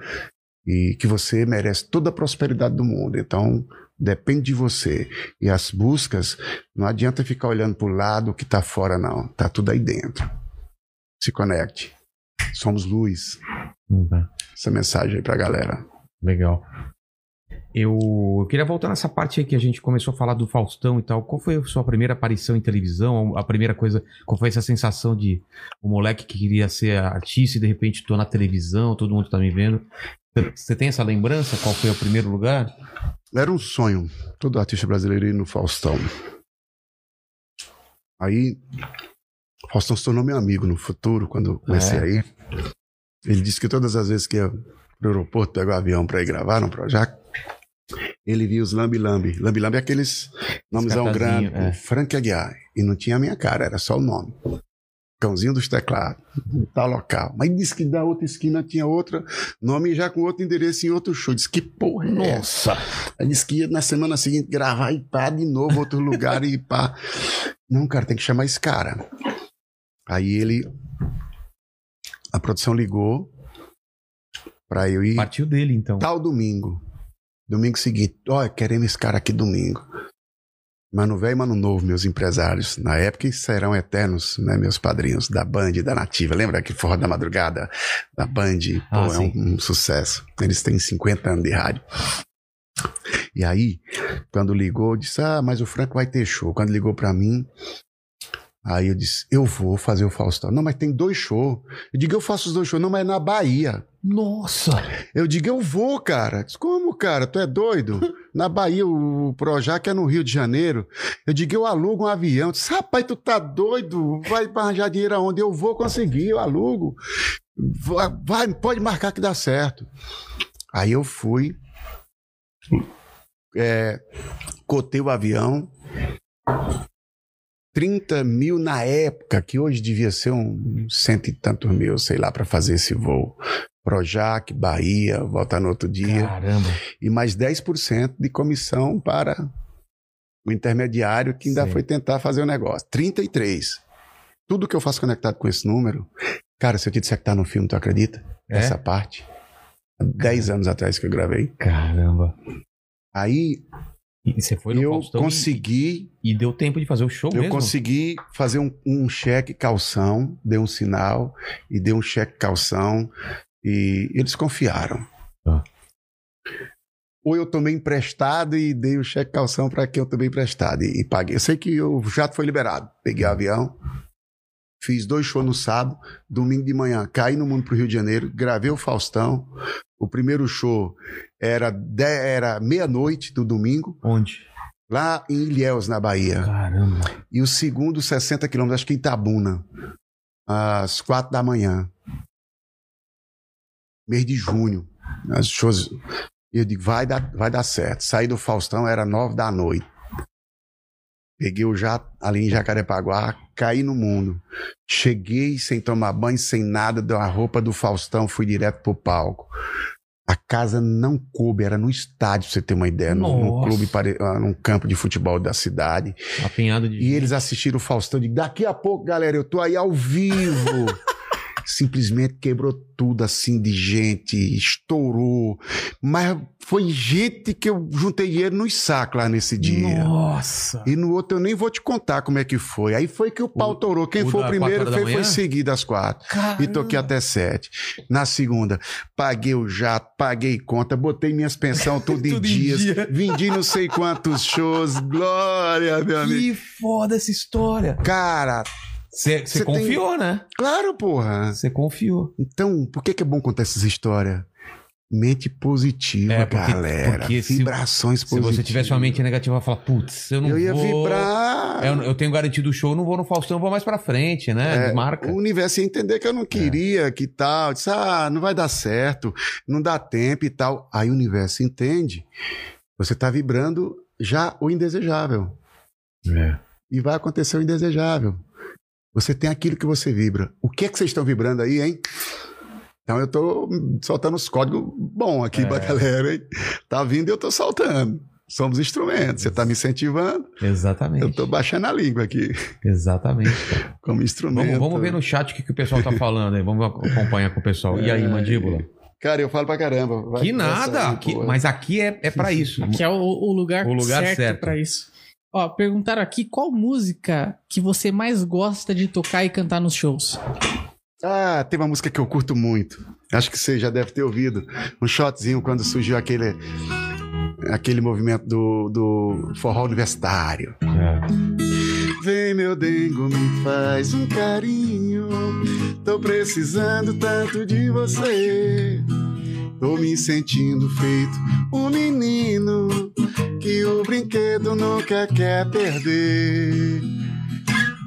e que você merece toda a prosperidade do mundo. Então, depende de você. E as buscas, não adianta ficar olhando para o lado que está fora, não. Está tudo aí dentro. Se conecte. Somos luz. Hum, tá. Essa mensagem aí para a galera. Legal. Eu, eu queria voltar nessa parte aí que a gente começou a falar do Faustão e tal. Qual foi a sua primeira aparição em televisão? A primeira coisa, qual foi essa sensação de um moleque que queria ser artista e de repente tô na televisão, todo mundo tá me vendo? Você tem essa lembrança? Qual foi o primeiro lugar? Era um sonho. Todo artista brasileiro ir no Faustão. Aí, o Faustão se tornou meu amigo no futuro, quando eu comecei É. a ir. Ele disse que todas as vezes que ia pro aeroporto, pegar o avião para ir gravar no Projac, ele via os Lambi Lambi. Lambi Lambi é aqueles nomezão cartazinho, grande, é. Frank Aguiar. E não tinha a minha cara, era só o nome. Cãozinho dos teclados, tal local. Mas disse que da outra esquina tinha outra, nome já com outro endereço em outro show. Disse que porra é essa? Aí disse que ia na semana seguinte gravar e pá, de novo, outro lugar e pá. Não, cara, tem que chamar esse cara. Aí ele. A produção ligou pra eu ir Partiu dele, então. tal domingo. Domingo seguinte. Olha, queremos esse cara aqui domingo. Mano velho e mano novo, meus empresários. Na época e serão eternos, né, meus padrinhos da Band, da Nativa. Lembra que Forró da Madrugada? Da Band, pô, Ah, é um, um sucesso. Eles têm 50 anos de rádio. E aí, quando ligou, disse: Ah, mas o Franco vai ter show. Quando ligou pra mim, aí eu disse: Eu vou fazer o Faustão. Não, mas tem dois shows. Eu digo: Eu faço os dois shows. Não, mas é na Bahia. Nossa! Eu digo, eu vou, cara. Diz, Como, cara? Tu é doido? Na Bahia, o Projac é no Rio de Janeiro. Eu digo, eu alugo um avião. Diz, rapaz, tu tá doido? Vai arranjar dinheiro aonde? Eu vou conseguir, eu alugo. Vai, vai, pode marcar que dá certo. Aí eu fui, é, cotei o avião. 30 mil na época, que hoje devia ser um cento e tantos mil, sei lá, para fazer esse voo. Projac, Bahia, voltar no outro dia. Caramba. E mais 10% de comissão para o intermediário que ainda Sim. foi tentar fazer o negócio. 33. Tudo que eu faço conectado com esse número, cara, se eu te disser que tá no filme, tu acredita? É? Essa parte. Há 10 anos atrás que eu gravei. Caramba. Aí E você foi no eu Faustão e- consegui, e, deu tempo de fazer o show eu mesmo? consegui fazer um, um cheque calção, dei um sinal e dei um cheque calção e eles confiaram. Tá. Ou eu tomei emprestado e dei o cheque calção para quem eu tomei emprestado e, e paguei. Eu sei que o jato foi liberado. Peguei o avião, fiz dois shows no sábado, domingo de manhã, caí no mundo pro Rio de Janeiro, gravei o Faustão. O primeiro show era, de- era meia-noite do domingo, Onde? lá em Ilhéus, na Bahia. Caramba. E o segundo, 60 quilômetros, acho que em Itabuna, às quatro da manhã. Mês de junho. As shows. Eu digo, vai dar, vai dar certo. Saí do Faustão, era nove da noite. Peguei o jato ali em Jacarepaguá, caí no mundo. Cheguei sem tomar banho, sem nada, deu a roupa do Faustão, fui direto pro palco. A casa não coube, era no estádio, pra você ter uma ideia, num, num clube, ah, num campo de futebol da cidade. Apinhado de. E eles assistiram o Faustão. Digo, daqui a pouco, galera, eu tô aí ao vivo. Simplesmente quebrou tudo assim de gente, estourou. Mas foi gente que eu juntei dinheiro nos sacos lá nesse dia. Nossa. E no outro eu nem vou te contar como é que foi. Aí foi que o pau O- torou. Quem o foi o primeiro foi, foi seguido às quatro. E toquei até sete. Na segunda, paguei o jato, paguei conta, botei minhas pensões tudo, em Tudo em dias, dia. vendi não sei quantos shows. Glória, meu amigo. Que foda essa história. Cara, Você confiou, né? claro, porra. Você confiou. Então, por que, que é bom contar essas histórias? Mente positiva, É, porque- galera. porque se- Vibrações Se positivas. você tivesse uma mente negativa, eu ia falar, putz, eu não Eu ia vou... vibrar. Eu, eu tenho garantido o show, não vou no Faustão, vou mais pra frente, né? É, Marca. O universo ia entender que eu não queria, que tal. Disse, ah, não vai dar certo, não dá tempo e tal. Aí o universo entende. Você tá vibrando já o indesejável. É. E vai acontecer o indesejável. Você tem aquilo que você vibra. O que é que vocês estão vibrando aí, hein? Então eu tô soltando os códigos bom aqui É. pra galera, hein? Tá vindo e eu tô soltando. Somos instrumentos. Você tá me incentivando, Exatamente. eu tô baixando a língua aqui Exatamente. como instrumento. Vamos, vamos ver no chat o que, que o pessoal tá falando aí. Vamos acompanhar com o pessoal. E aí, É. mandíbula? Cara, eu falo pra caramba. Vai que nada. aí, aqui- mas aqui é, é pra isso. Que é o, o lugar, O lugar certo, certo. pra isso. Ó, perguntaram aqui qual música que você mais gosta de tocar e cantar nos shows. Ah, tem uma música que eu curto muito. Acho que você já deve ter ouvido. Um shotzinho quando surgiu aquele, aquele movimento do, do forró universitário. É. Vem, meu dengo, me faz um carinho. Tô precisando tanto de você. Tô me sentindo feito um menino que o brinquedo nunca quer perder.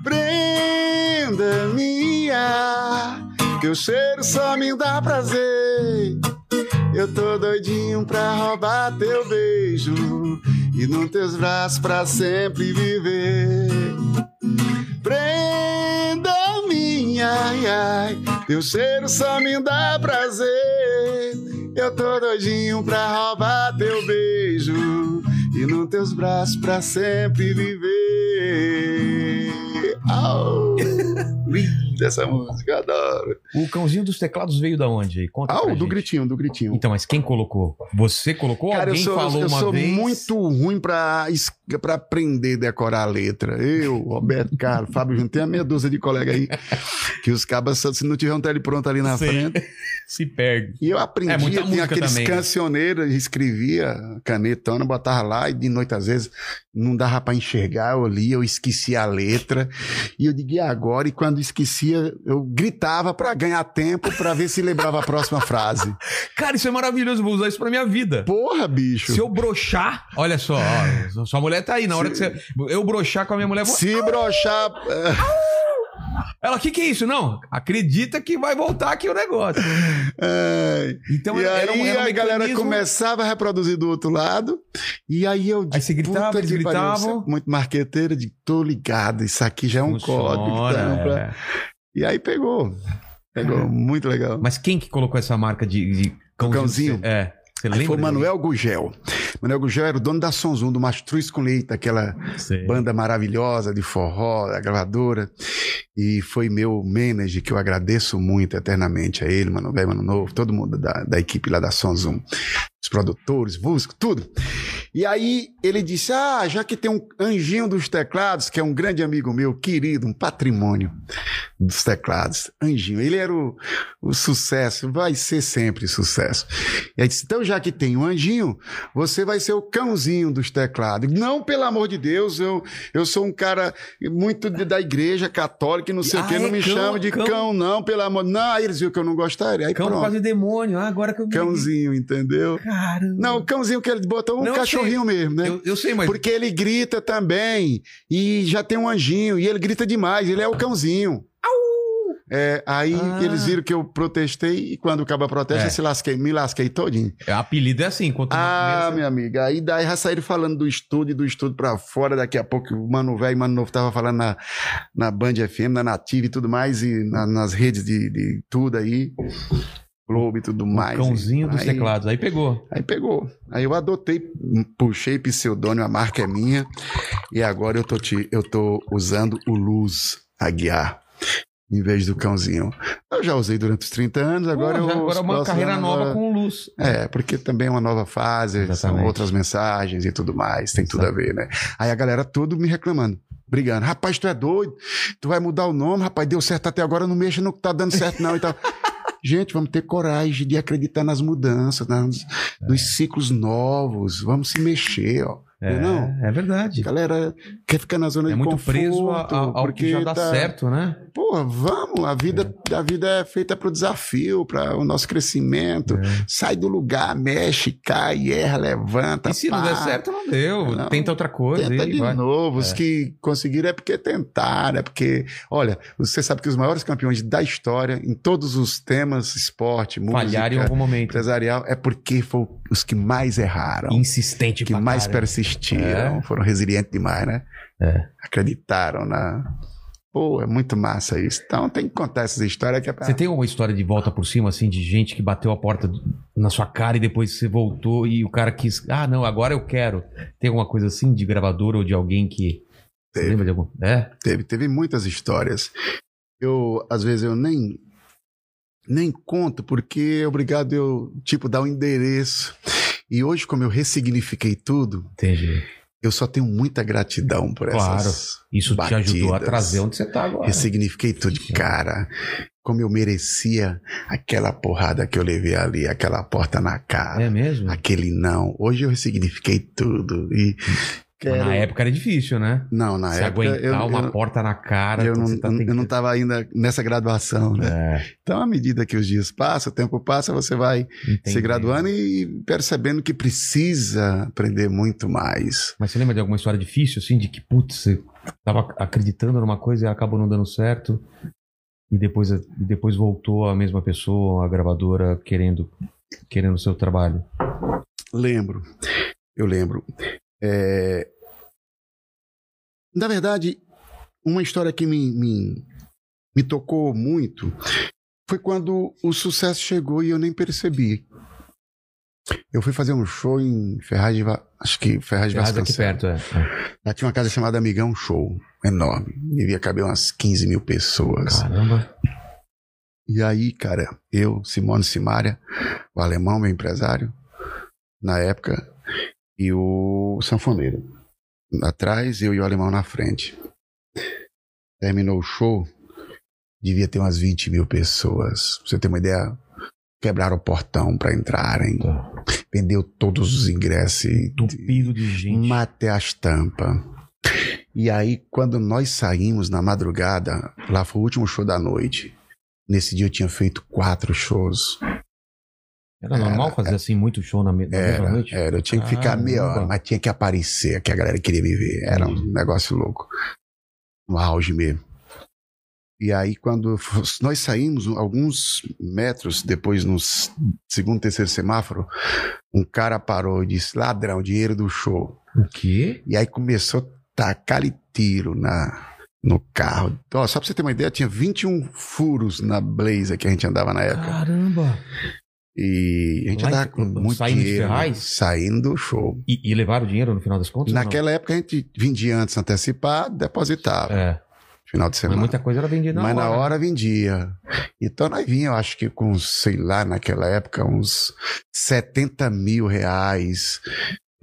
Prenda minha, teu cheiro só me dá prazer. Eu tô doidinho pra roubar teu beijo e nos teus braços pra sempre viver. Prenda minha, ai, ai, teu cheiro só me dá prazer. Eu tô doidinho pra roubar teu beijo e nos teus braços pra sempre viver. Au! Linda essa música, eu adoro. O cãozinho dos teclados veio da onde? Conta Ah, do gente. gritinho, do gritinho. Então, mas quem colocou? Você colocou? Cara, eu Alguém sou, falou eu uma sou vez? muito ruim pra, pra aprender a decorar a letra. Eu, Roberto Carlos, Fábio Júnior, tem a meia dúzia de colega aí que os cabas, se não tiver um telepronto ali na Sei. frente. Se perde. E eu aprendi, É, tinha aqueles também, né? cancioneiros, escrevia canetona, botava lá e de noite às vezes não dava pra enxergar, eu lia, eu esquecia a letra. E eu digo, e agora? E quando esquecia, eu gritava pra ganhar tempo pra ver se lembrava a próxima frase. Cara, isso é maravilhoso. Vou usar isso pra minha vida. Porra, bicho. Se eu broxar, olha só, ó, sua mulher tá aí. Na hora que você. Eu broxar com a minha mulher. vou- Se broxar. Ela, o que, que é isso? Não, acredita que vai voltar aqui o negócio. Ai. Então e era, aí um, era um a galera mecanismo- começava a reproduzir do outro lado. E aí eu Aí você gritava, eles gritavam. é muito marqueteira de tô ligado, isso aqui já é um Funciona, código. então, pra- é. E aí pegou. Pegou, muito legal. Mas quem que colocou essa marca de, de cãozinho? Cãozinho? É. Você Aí lembra? foi o Manuel Gugel. Manuel Gugel era o dono da Sonzum, do Mastruz com Leite, aquela Sei. banda maravilhosa de forró, da gravadora. E foi meu manager, que eu agradeço muito eternamente a ele, Mano Velho, Mano Novo, todo mundo da, da equipe lá da Sonzum. Os produtores, músicos, tudo. E aí ele disse: Ah, já que tem um anjinho dos teclados, que é um grande amigo meu, querido, um patrimônio dos teclados, anjinho. Ele era o, o sucesso, vai ser sempre sucesso. E aí disse: Então, já que tem um anjinho, você vai ser o cãozinho dos teclados. Não, pelo amor de Deus, eu, eu sou um cara muito de- da igreja católica e não sei Ah, o que, não é me cão, chama de cão. cão. não, pelo amor. Não, aí eles viram que eu não gostaria. Aí Cão por pronto. causa de demônio. Ah, agora que eu me Cãozinho, entendeu? Caramba. Não, o cãozinho que ele botou um Não, eu cachorrinho mesmo, né? Eu, eu sei, mas. Porque ele grita também. E já tem um anjinho. E ele grita demais. Ele é o cãozinho. É, aí Ah. eles viram que eu protestei. E quando acaba a protesta, É. eu se lasquei, me lasquei todinho. O apelido é assim. Quanto Ah, minha amiga. Aí daí já saíram falando do estúdio, do estúdio pra fora. Daqui a pouco o Mano Velho e o Mano Novo tava falando na, na Band FM, na Nativa e tudo mais. E na- nas redes de, de tudo aí. Globo e tudo mais. Cãozinho dos Aí- teclados. Aí pegou. Aí pegou. Aí eu adotei, puxei pseudônimo, a marca é minha. E agora eu tô, te, eu tô usando o Luz Aguiar. Em vez do cãozinho. Eu já usei durante os 30 anos, agora Pô, eu. agora é uma carreira nova agora- com luz. É, porque também é uma nova fase, são Exatamente. outras mensagens e tudo mais, tem tudo a ver, né? Aí a galera tudo me reclamando, brigando. Rapaz, tu é doido? Tu vai mudar o nome? Rapaz, deu certo até agora, não mexa no que tá dando certo não e tal. Gente, vamos ter coragem de acreditar nas mudanças, nas, nos ciclos novos, vamos se mexer, ó. É, Não? é verdade. A galera quer ficar na zona É de muito conforto, preso a- a- ao que já dá tá- certo, né? Pô, vamos, a vida, a vida é feita para o desafio, para o nosso crescimento. Sai do lugar, mexe, cai, erra, levanta. E se não pá. der certo, não deu. Não. Tenta outra coisa. Tenta e de vai. novo. Os que conseguiram é porque tentaram, é porque. Olha, você sabe que os maiores campeões da história, em todos os temas, esporte, música, Falharam em algum momento. empresarial, é porque foram os que mais erraram. Insistente que mais caramba. persistiram, É. foram resilientes demais, né? É. Acreditaram na. Pô, é muito massa isso. Então tem que contar essas histórias que é pra... Você tem alguma história de volta por cima, assim, de gente que bateu a porta na sua cara e depois você voltou e o cara quis. Ah, não, agora eu quero. Tem alguma coisa assim de gravador ou de alguém que. Você Teve. lembra de algum? É? Teve, teve muitas histórias. Eu, às vezes, eu nem nem conto porque é obrigado eu, tipo, dar o endereço. E hoje, como eu ressignifiquei tudo, Entendi. eu só tenho muita gratidão por Claro. essas Isso te ajudou a batidas. trazer onde você tá agora. Ressignifiquei tudo, cara. Como eu merecia aquela porrada que eu levei ali, aquela porta na cara, É mesmo? aquele não. Hoje eu ressignifiquei tudo e Mas. Na época era difícil, né? Não, na Se época aguentar eu, uma eu, porta na cara. eu quando não, tá eu não tentando- tava ainda nessa graduação, né? É, Então, à medida que os dias passam, o tempo passa, você vai entendi. se graduando e percebendo que precisa aprender muito mais. Mas você lembra de alguma história difícil, assim, de que, putz, você tava acreditando numa coisa e acabou não dando certo? E depois, e depois voltou a mesma pessoa, a gravadora, querendo querendo o seu trabalho. Lembro, eu lembro. É, Na verdade, uma história que me, me, me tocou muito foi quando o sucesso chegou e eu nem percebi. Eu fui fazer um show em Ferraz de, acho que Ferraz de Ferraz aqui perto, é. Lá tinha uma casa chamada Amigão Show, enorme. Devia caber umas 15 mil pessoas. Caramba. E aí, cara, eu, Simone Simária, o alemão, meu empresário, na época, e o sanfoneiro. Atrás, eu e o alemão na frente. Terminou o show, devia ter umas 20 mil pessoas. Pra você ter uma ideia, quebraram o portão para entrarem, Tá. vendeu todos os ingressos. Entupido de gente. Matei as tampas. E aí, quando nós saímos na madrugada, lá foi o último show da noite. Nesse dia eu tinha feito quatro shows. Era normal fazer assim muito show na, me- na Era, noite? era. Eu tinha que ficar meia hora, Caramba. mas tinha que aparecer, que a galera queria me ver. Era um negócio louco. No auge mesmo. E aí, quando nós saímos, alguns metros depois, no segundo, terceiro semáforo, um cara parou e disse: ladrão, dinheiro do show. O quê? E aí começou a tacar-lhe tiro na, no carro. Ó, só pra você ter uma ideia, tinha 21 furos na Blazer que a gente andava na época. Caramba. E a gente andava com muito saindo de dinheiro. Ferraz? Saindo do show. E, e levaram o dinheiro no final das contas? Naquela época a gente vendia antes antecipado, depositava. É. Final de Mas semana. muita coisa era vendida Mas na hora. hora vendia. Então nós vinha, eu acho que com, sei lá, naquela época, uns 70 mil reais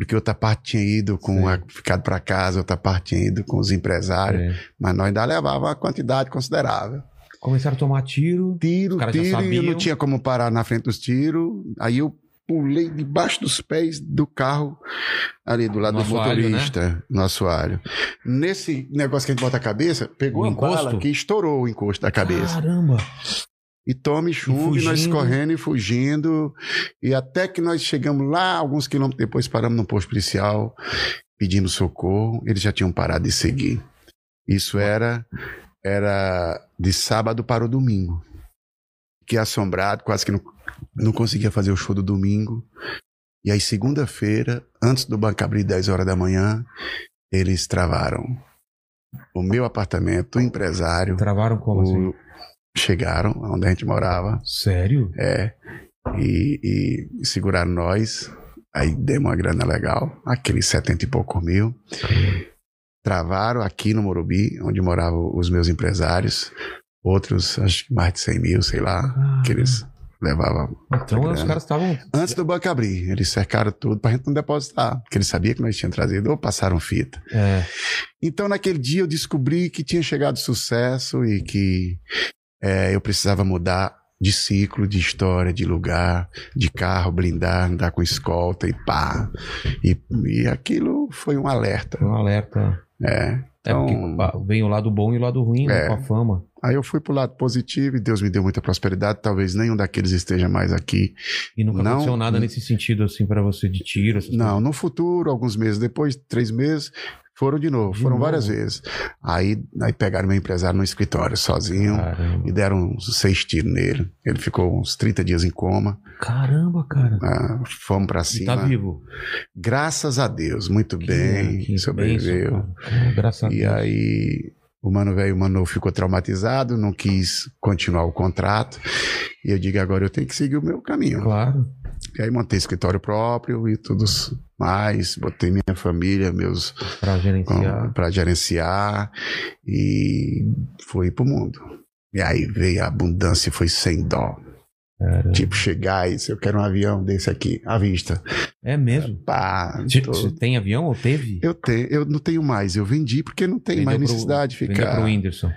porque outra parte tinha ido com a, ficado para casa, outra parte tinha ido com os empresários, mas nós ainda levava uma quantidade considerável. Começaram a tomar tiro. Tiro, tiro, e eu não tinha como parar na frente dos tiros. Aí eu pulei debaixo dos pés do carro, ali do lado No do motorista, no assoalho. Nesse negócio que a gente bota a cabeça, pegou O a bala encosto? que estourou o encosto da cabeça. Caramba. E tome chumbo, e, nós correndo e fugindo. E até que nós chegamos lá, alguns quilômetros depois, paramos no posto policial, pedindo socorro. Eles já tinham parado de seguir. Isso era, era de sábado para o domingo. Fiquei assombrado, quase que não, não conseguia fazer o show do domingo. E aí, segunda-feira, antes do banco abrir 10 horas da manhã, eles travaram o meu apartamento, o empresário, Travaram como assim? o- chegaram onde a gente morava, Sério? é, e, e seguraram nós. Aí demos uma grana legal, aqueles 70 e poucos mil. Travaram aqui no Morumbi, onde moravam os meus empresários. Outros, acho que mais de 100 mil, sei lá, que eles levavam. Então os caras estavam. Antes do banco abrir, eles cercaram tudo pra gente não depositar, porque eles sabiam que nós tínhamos trazido ou passaram fita. É. Então, naquele dia, eu descobri que tinha chegado sucesso e que é, eu precisava mudar de ciclo, de história, de lugar, de carro, blindar, andar com escolta e pá. E, e aquilo foi um alerta. Foi um alerta. É. É porque Então, vem o lado bom e o lado ruim, né? É. Com a fama. aí eu fui pro lado positivo e Deus me deu muita prosperidade. Talvez nenhum daqueles esteja mais aqui. E nunca Não- aconteceu nada nesse sentido, assim, pra você de tiro. Não, no futuro, alguns meses depois, três meses, foram de novo. De foram novo? várias vezes. Aí, aí pegaram meu empresário no escritório sozinho. Caramba. e deram uns seis tiros nele. Ele ficou uns 30 dias em coma. Caramba, cara. Ah, fomos pra E cima. tá vivo. Graças a Deus, muito Que- bem, que sobreviveu. bênção, cara. Graças a e Deus. aí o mano velho, o mano ficou traumatizado, não quis continuar o contrato. E eu digo, agora eu tenho que seguir o meu caminho. Claro. E aí montei escritório próprio e tudo mais, botei minha família, meus Pra gerenciar. para gerenciar e fui pro mundo. E aí veio a abundância e foi sem dó. Cara. Tipo, chegar e se eu quero um avião desse aqui, à vista. É mesmo. Pá, Você tô- você tem avião ou teve? eu, tenho, eu não tenho mais, eu vendi porque não tem Vendeu mais pro- necessidade de Vendeu ficar. pro Whindersson.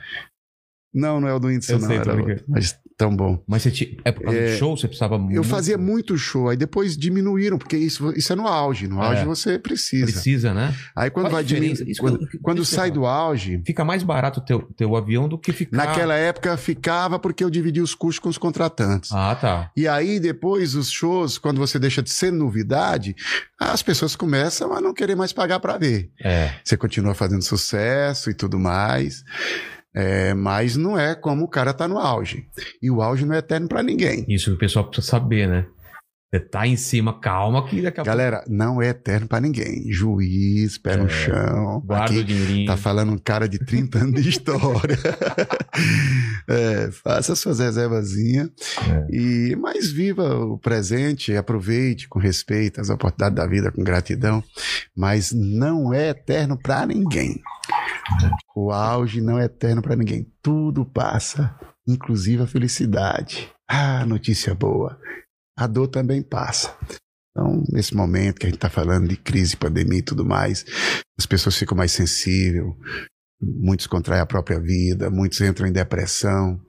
Não, não é o do Whindersson, Eu não, sei, era outro, mas tão bom. Mas você tinha. É por causa É, do show? Você precisava muito. Eu fazia muito show, aí depois diminuíram, porque isso, isso é no auge. No auge É. você precisa. Precisa, né? Aí quando Qual vai diminuir. Quando, quando sai do auge, Fica mais barato o teu, teu avião do que ficar. naquela época ficava porque eu dividi os custos com os contratantes. Ah, tá. E aí, depois, os shows, quando você deixa de ser novidade, as pessoas começam a não querer mais pagar para ver. É. Você continua fazendo sucesso e tudo mais, é, mas não é como o cara tá no auge. E o auge não é eterno para ninguém. Isso o pessoal precisa saber, né? Você tá em cima, calma, que daqui a Galera, não é eterno para ninguém. Juiz, pé no chão. guarda o dinheirinho. tá falando um cara de 30 anos de história. É, faça suas reservazinhas. É. E, mas viva o presente, aproveite com respeito as oportunidades da vida, com gratidão. Mas não é eterno para ninguém. O auge não é eterno para ninguém. Tudo passa, inclusive a felicidade. Ah, notícia boa. A dor também passa. Então, nesse momento que a gente está falando de crise, pandemia e tudo mais, as pessoas ficam mais sensíveis, muitos contraem a própria vida, muitos entram em depressão.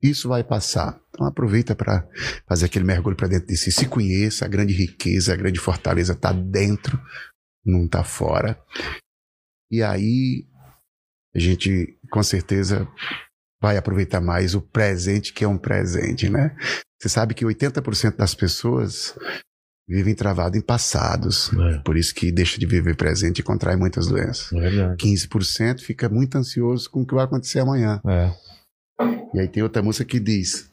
Isso vai passar. Então, aproveita para fazer aquele mergulho para dentro de si. Se conheça, a grande riqueza, a grande fortaleza está dentro, não está fora. E aí, a gente, com certeza, vai aproveitar mais o presente, que é um presente, né? Você sabe que 80% das pessoas vivem travado em passados. É, Por isso que deixa de viver presente e contrai muitas doenças. é verdade. 15% fica muito ansioso com o que vai acontecer amanhã. É. E aí tem outra música que diz: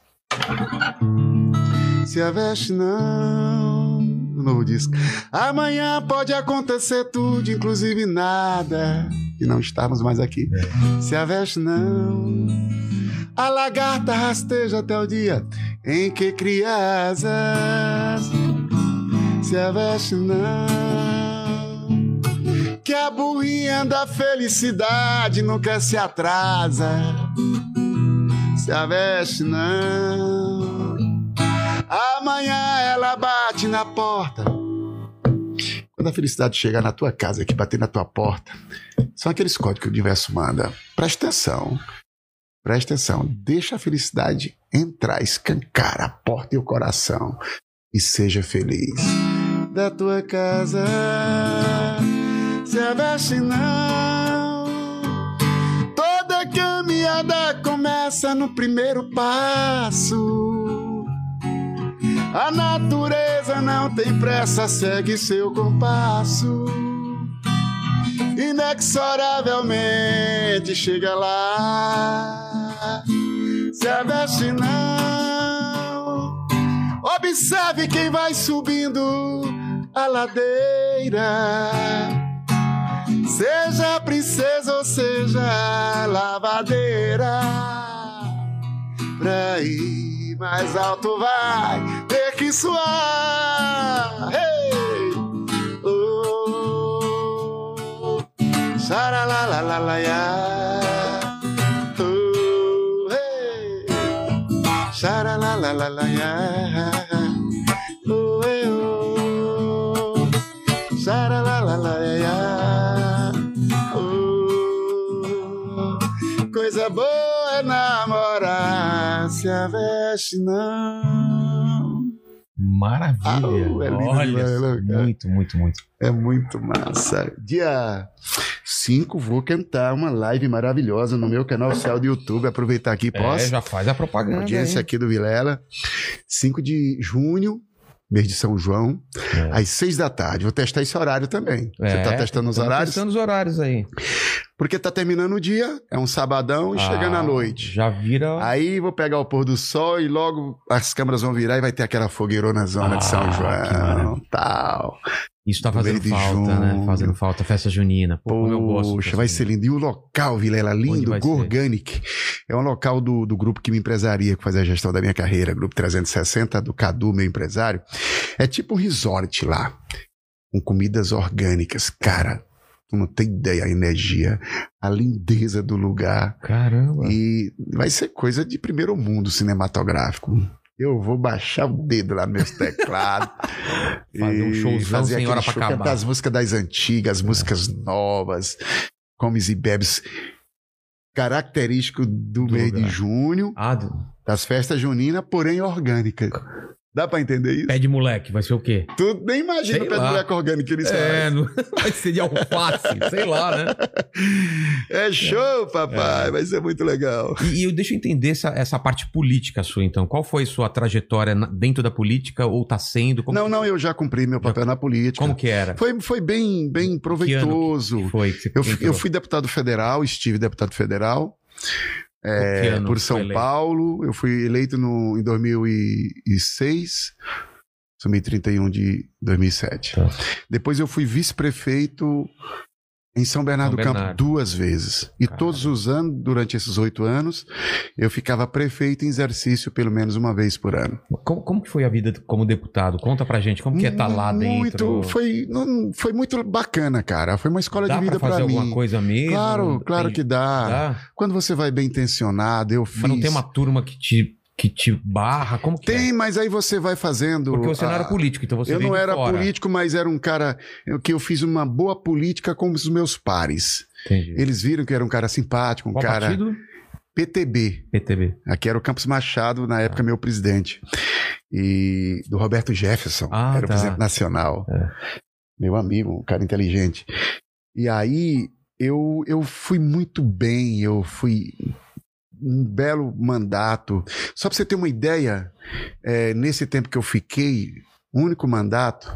Se a veste não. No novo disco. Amanhã pode acontecer tudo, inclusive nada. E não estamos mais aqui. Se a veste não. A lagarta rasteja até o dia em que cria asas. Se a veste não. Que a burrinha da felicidade nunca se atrasa. Se a veste não. Amanhã ela bate na porta. quando a felicidade chegar na tua casa, aqui bater na tua porta, são aqueles códigos que o universo manda. Presta atenção. Presta atenção. Deixa a felicidade entrar, escancar a porta e o coração. E seja feliz. Da tua casa, se aveste não. Toda caminhada começa no primeiro passo. A natureza não tem pressa, segue seu compasso. Inexoravelmente chega lá. Se aveste não. Observe quem vai subindo a ladeira. Seja princesa ou seja lavadeira. Pra ir mais alto vai ter que suar. Hey! Xaralalalaya. Oh, hey! Xaralalalaya. Oh, hey, oh. Xaralalalaya. Oh, coisa boa é namorar, se a veste não. Maravilha. Ah, é lindo Olha, né, muito, muito, muito. É muito massa. Dia 5 vou cantar uma live maravilhosa no meu canal oficial do YouTube. Aproveitar aqui, É, posso? já faz a propaganda. Audiência aí. aqui do Vilela. 5 de junho, mês de São João, É. às 6 da tarde. Vou testar esse horário também. Você É, tá testando os tamo horários? Testando os horários aí. Porque tá terminando o dia, é um sabadão e chegando Ah, à noite. Já vira. Aí vou pegar o pôr do sol e logo as câmeras vão virar e vai ter aquela fogueirona zona de São Ah. João, tal. Isso tá fazendo falta, né? junho. Fazendo falta. Festa junina. Pô, como eu gosto. Poxa, vai junina. ser lindo. E o local, Vilela, lindo, vai ser? Gorganic. É um local do, do grupo que me empresaria, que faz a gestão da minha carreira, Grupo 360, do Cadu, meu empresário. É tipo um resort lá, com comidas orgânicas. Cara, tu não tem ideia a energia, a lindeza do lugar. Caramba. E vai ser coisa de primeiro mundo cinematográfico. Eu vou baixar o dedo lá nos meus teclados. Fazer um showzão fazer sem hora pra show, acabar. As músicas das antigas, músicas novas, comes e bebes. Característico do, Do mês lugar. de junho, Ah, do- das festas juninas, porém orgânica. Dá pra entender isso? pé de moleque, vai ser o quê? Tu nem imagina Sei o pé de lá. moleque orgânico que eles É, não... vai ser de alface, sei lá, né? É show, papai. Vai ser muito legal. E, e eu deixa eu entender essa, essa parte política sua, então. Qual foi sua trajetória dentro da política ou tá sendo? Como, não, não, eu já cumpri meu papel na política. Como que era? Foi, foi bem, bem proveitoso. Que foi que Eu, eu fui deputado federal, estive deputado federal é, por São? Paulo. Eu fui eleito no, em 2006, assumi 31 de 2007. Tá. Depois eu fui vice-prefeito em São Bernardo do Campo duas vezes. E Caramba. todos os anos, durante esses oito anos, eu ficava prefeito em exercício pelo menos uma vez por ano. Como, como que foi a vida como deputado? Conta pra gente, como que é estar lá dentro? Muito, foi, não, foi muito bacana, cara. Foi uma escola Dá de vida pra fazer para mim. alguma coisa mesmo? Claro, claro Tem- que dá. Dá? Quando você vai bem intencionado, eu fiz. Mas não tem uma turma que te, que te barra? Como que Tem, é? mas aí você vai fazendo. Porque você não a- era político, então você eu não era fora. político, mas era um cara que eu fiz uma boa política com os meus pares. Entendi. Eles viram que era um cara simpático, um Qual cara partido? PTB. PTB. Aqui era o Campos Machado, na época meu presidente. E do Roberto Jefferson, Ah, era o tá. presidente nacional. É. Meu amigo, um cara inteligente. E aí eu, eu fui muito bem, eu fui um belo mandato. Só para você ter uma ideia, é, nesse tempo que eu fiquei, único mandato,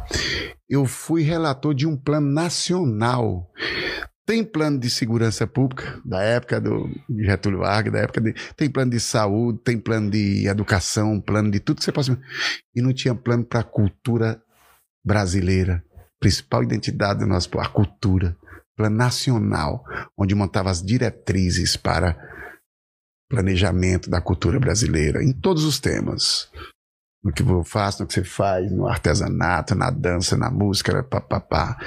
eu fui relator de um plano nacional. Tem plano de segurança pública, da época do Getúlio Vargas, da época de. Tem plano de saúde, tem plano de educação, plano de tudo que você possa. E não tinha plano para a cultura brasileira. Principal identidade do nosso povo, a cultura. Plano nacional, onde montava as diretrizes para planejamento da cultura brasileira, em todos os temas. No que eu faço, no que você faz, no artesanato, na dança, na música, papapá.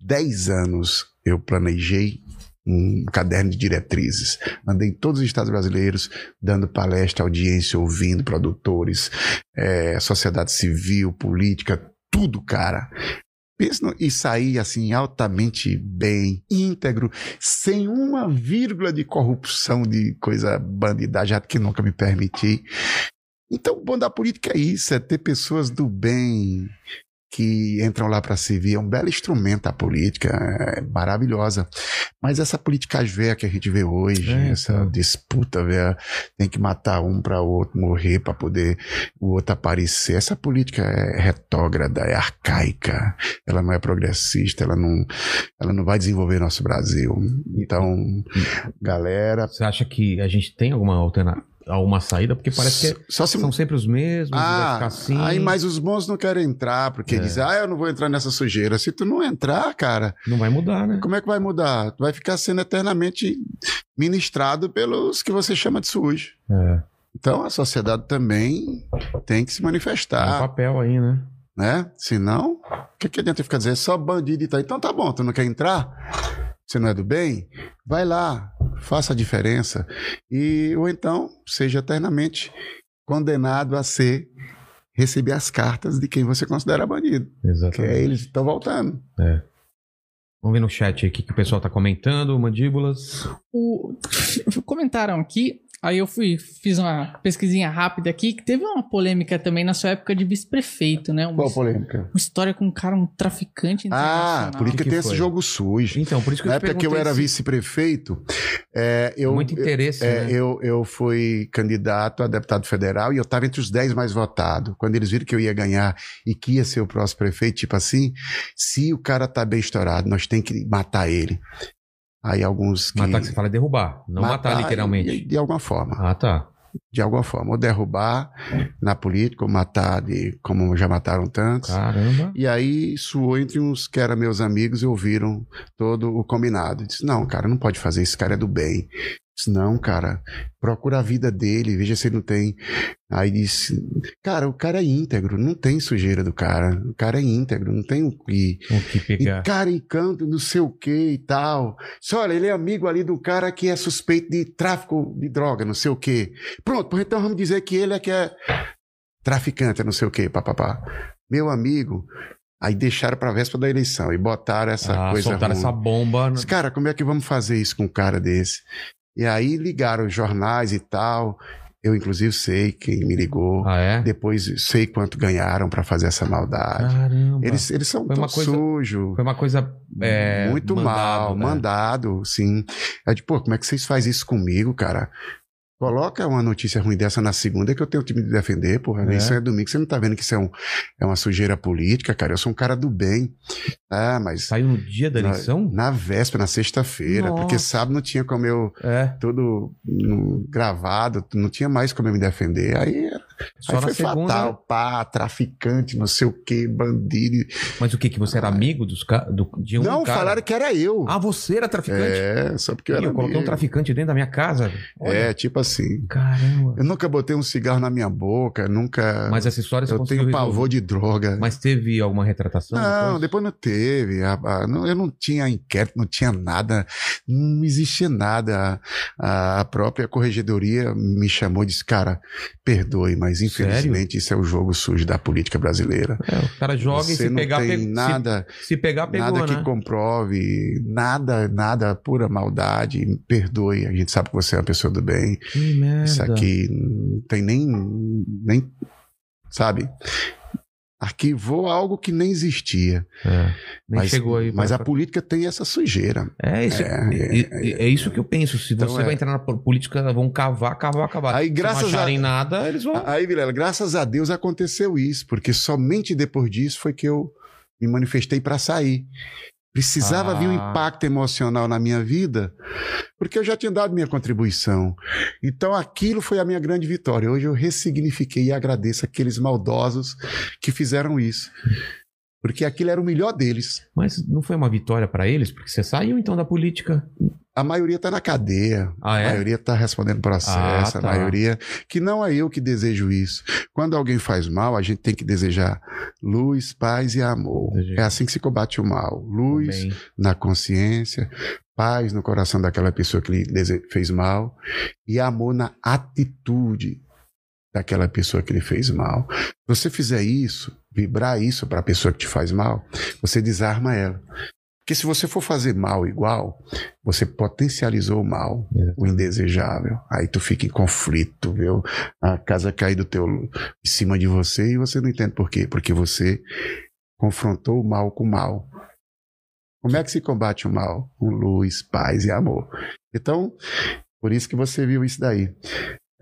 Dez anos eu planejei um caderno de diretrizes. Andei em todos os estados brasileiros, dando palestra, audiência, ouvindo produtores, eh, sociedade civil, política, tudo, cara. Pensa no, e sair assim altamente bem, íntegro, sem uma vírgula de corrupção, de coisa bandidagem que nunca me permiti. Então, o bom da política é isso, é ter pessoas do bem, que entram lá para servir. É um belo instrumento a política, é maravilhosa. Mas essa política véia que a gente vê hoje, é, essa então. disputa véia, tem que matar um para o outro morrer para poder o outro aparecer. Essa política é retógrada, é arcaica, ela não é progressista, ela não, ela não vai desenvolver nosso Brasil. Então, galera. Você acha que a gente tem alguma alternativa? Alguma saída, porque parece que Só se... são sempre os mesmos, ah, assim. Aí, mas os bons não querem entrar, porque é. dizem, ah, eu não vou entrar nessa sujeira. Se tu não entrar, cara. Não vai mudar, né? Como é que vai mudar? Tu vai ficar sendo eternamente ministrado pelos que você chama de sujo. É. Então a sociedade também tem que se manifestar. Tem um papel aí, né? Né? Senão, o que, que adianta ficar dizendo só bandido e tal? Então tá bom, tu não quer entrar? Você não é do bem? Vai lá, faça a diferença. E, ou então, seja eternamente condenado a ser receber as cartas de quem você considera bandido. Exatamente. Que é eles estão voltando. É. Vamos ver no chat aqui que o pessoal está comentando, mandíbulas. O... Comentaram aqui Aí eu fui, fiz uma pesquisinha rápida aqui, que teve uma polêmica também na sua época de vice-prefeito, né? Uma, Qual polêmica? Uma história com um cara, um traficante Ah, por isso que, que, tem esse jogo sujo. Então, por isso que Na eu época que eu era vice-prefeito, é, eu... Muito interesse, é, né? eu, eu fui candidato a deputado federal e eu estava entre os 10 mais votados. Quando eles viram que eu ia ganhar e que ia ser o próximo prefeito, tipo assim, se o cara tá bem estourado, nós tem que matar ele. Aí alguns que... Matar que você fala é derrubar, não matar, matar literalmente. De, de, alguma forma. Ah, tá. De alguma forma. Ou derrubar na política, ou matar de como já mataram tantos. Caramba. E aí suou entre uns que eram meus amigos e ouviram todo o combinado. Disse, não, cara, não pode fazer, esse cara é do bem. Disse, não, cara, procura a vida dele, veja se ele não tem. Aí disse, cara, o cara é íntegro, não tem sujeira do cara. O cara é íntegro, não tem o que. O que pegar. E cara encanto, não sei o que e tal. Só olha, ele é amigo ali do cara que é suspeito de tráfico de droga, não sei o que. Pronto, então vamos dizer que ele é que é traficante, não sei o que, papapá. Meu amigo, Aí deixaram para a véspera da eleição e botaram essa ah, coisa. Soltaram ruim. essa bomba. Né? Cara, como é que vamos fazer isso com um cara desse? E aí ligaram os jornais e tal. Eu, inclusive, sei quem me ligou. Ah, é? Depois sei quanto ganharam para fazer essa maldade. Caramba. Eles, eles são foi tão sujos. Foi uma coisa. É, muito mandado, mal, né? mandado, sim. É de, pô, como é que vocês fazem isso comigo, cara? Coloca uma notícia ruim dessa na segunda que eu tenho o time de defender, porra. É. Isso é domingo. Você não tá vendo que isso é, um, é uma sujeira política, cara. Eu sou um cara do bem. Ah, mas. Saiu no dia da eleição? Na, na véspera, na sexta-feira. Porque sábado não tinha como eu. É. Tudo no, gravado, não tinha mais como eu me defender. Aí só Aí foi segunda... fatal, pá, traficante, não sei o que, bandido. Mas o que, que você era amigo dos do, de um Não, cara? falaram que era eu. Ah, você era traficante? É, só porque eu era Eu coloquei amigo. um traficante dentro da minha casa. Olha. É, tipo assim. Caramba. Eu nunca botei um cigarro na minha boca, nunca... Mas essa história você Eu tenho resolver. pavor de droga. Mas teve alguma retratação? Não, depois, depois não teve. A, a, não, eu não tinha inquérito, não tinha nada, não existia nada. A, a própria corregedoria me chamou e disse, cara, perdoe, mas infelizmente Sério? isso é o jogo sujo da política brasileira. É, o cara joga Você e se não pegar, tem nada, se, se, pegar, pegou, nada né? que comprove, nada, nada, pura maldade. Perdoe, a gente sabe que você é uma pessoa do bem. Que merda. Isso aqui não tem nem, nem, sabe? Arquivou algo que nem existia. É, nem mas, chegou aí. Mas pra... a política tem essa sujeira. É isso, é, é, é, é isso que eu penso. Se então você vai entrar na política, vão cavar, cavar, cavar. Aí, graças Se não acharem a... nada, eles vão. Aí, Vilela, graças a Deus aconteceu isso, porque somente depois disso foi que eu me manifestei para sair. Precisava ah. vir um impacto emocional na minha vida, porque eu já tinha dado minha contribuição. Então aquilo foi a minha grande vitória. Hoje eu ressignifiquei e agradeço aqueles maldosos que fizeram isso. Porque aquilo era o melhor deles. Mas não foi uma vitória para eles? Porque você saiu então da política. A maioria está na cadeia. Ah, é? A maioria está respondendo processo. Ah, tá. A maioria. Que não é eu que desejo isso. Quando alguém faz mal, a gente tem que desejar luz, paz e amor. É assim que se combate o mal. Luz na consciência, paz no coração daquela pessoa que lhe fez mal e amor na atitude daquela pessoa que lhe fez mal. Se você fizer isso, vibrar isso para a pessoa que te faz mal, você desarma ela. Porque se você for fazer mal igual, você potencializou o mal, o indesejável. Aí tu fica em conflito, viu? A casa cair do teu em cima de você e você não entende por quê? Porque você confrontou o mal com o mal. Como é que se combate o mal? Com luz, paz e amor. Então, por isso que você viu isso daí.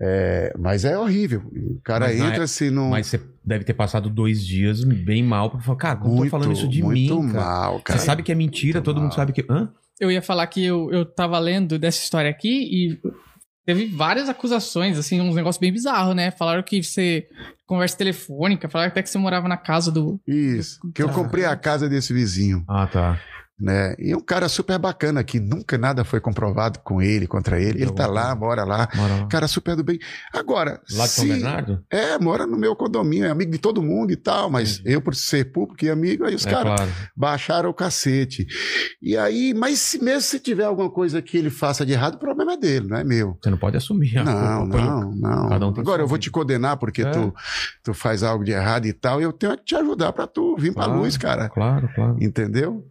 É, mas é horrível. O cara Mas na entra é- assim num. Mas você deve ter passado dois dias bem mal pra falar, cara, tô muito, falando isso de mim, muito cara. mal, Você cara. sabe que é mentira, Muito todo mundo mal. sabe que. Hã? Eu ia falar que eu, eu tava lendo dessa história aqui e teve várias acusações, assim, uns negócios bem bizarros, né? Falaram que você. Conversa telefônica, falaram até que você morava na casa do. Isso. Que eu comprei a casa desse vizinho, Ah, tá. Né? E é um cara super bacana que nunca nada foi comprovado com ele, contra ele. Ele tá lá, mora lá. Mora lá. Cara super do bem. Agora, Lá de São se- Bernardo? É, mora no meu condomínio, é amigo de todo mundo e tal, mas Entendi. eu, por ser público e amigo, aí os É caras claro. baixaram o cacete. E aí, mas se mesmo se tiver alguma coisa que ele faça de errado, o problema é dele, não é meu. Você não pode assumir a Não, culpa pelo- não, não. Cada um tem Agora eu vou te condenar porque É. tu, tu faz algo de errado e tal, eu tenho que te ajudar pra tu vir pra Claro. luz, cara. Claro, claro. Entendeu?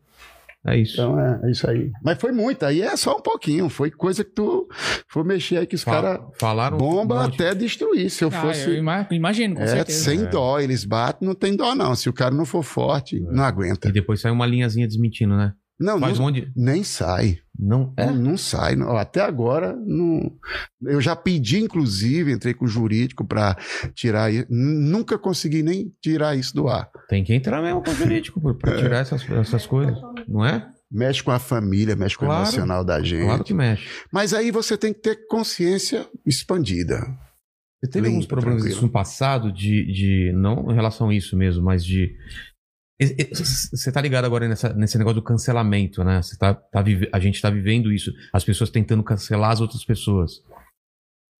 É isso. Então é, é isso aí. Mas foi muito, aí é só um pouquinho. Foi coisa que tu foi mexer aí que os caras Falaram. bomba um até destruir. Se eu Ah, fosse. eu ima- imagino, com É, certeza. sem É. dó, eles batem, não tem dó, não. Se o cara não for forte, É. não aguenta. E depois sai uma linhazinha desmentindo, né? Não, Faz não um monte. de- nem sai. Não. É? Não, não sai. não. Até agora, não. Eu já pedi, inclusive, entrei com o jurídico para tirar isso. Nunca consegui nem tirar isso do ar. Tem que entrar mesmo com o jurídico pra, É. tirar essas, essas coisas. Não é? Mexe com a família, mexe com Claro. o emocional da gente. Claro que mexe. Mas aí você tem que ter consciência expandida. Você teve Limpo, alguns problemas no passado, de, de. Não em relação a isso mesmo, mas de. Você tá ligado agora nessa- nesse negócio do cancelamento, né? Você tá, tá vive- a gente tá vivendo isso. As pessoas tentando cancelar as outras pessoas.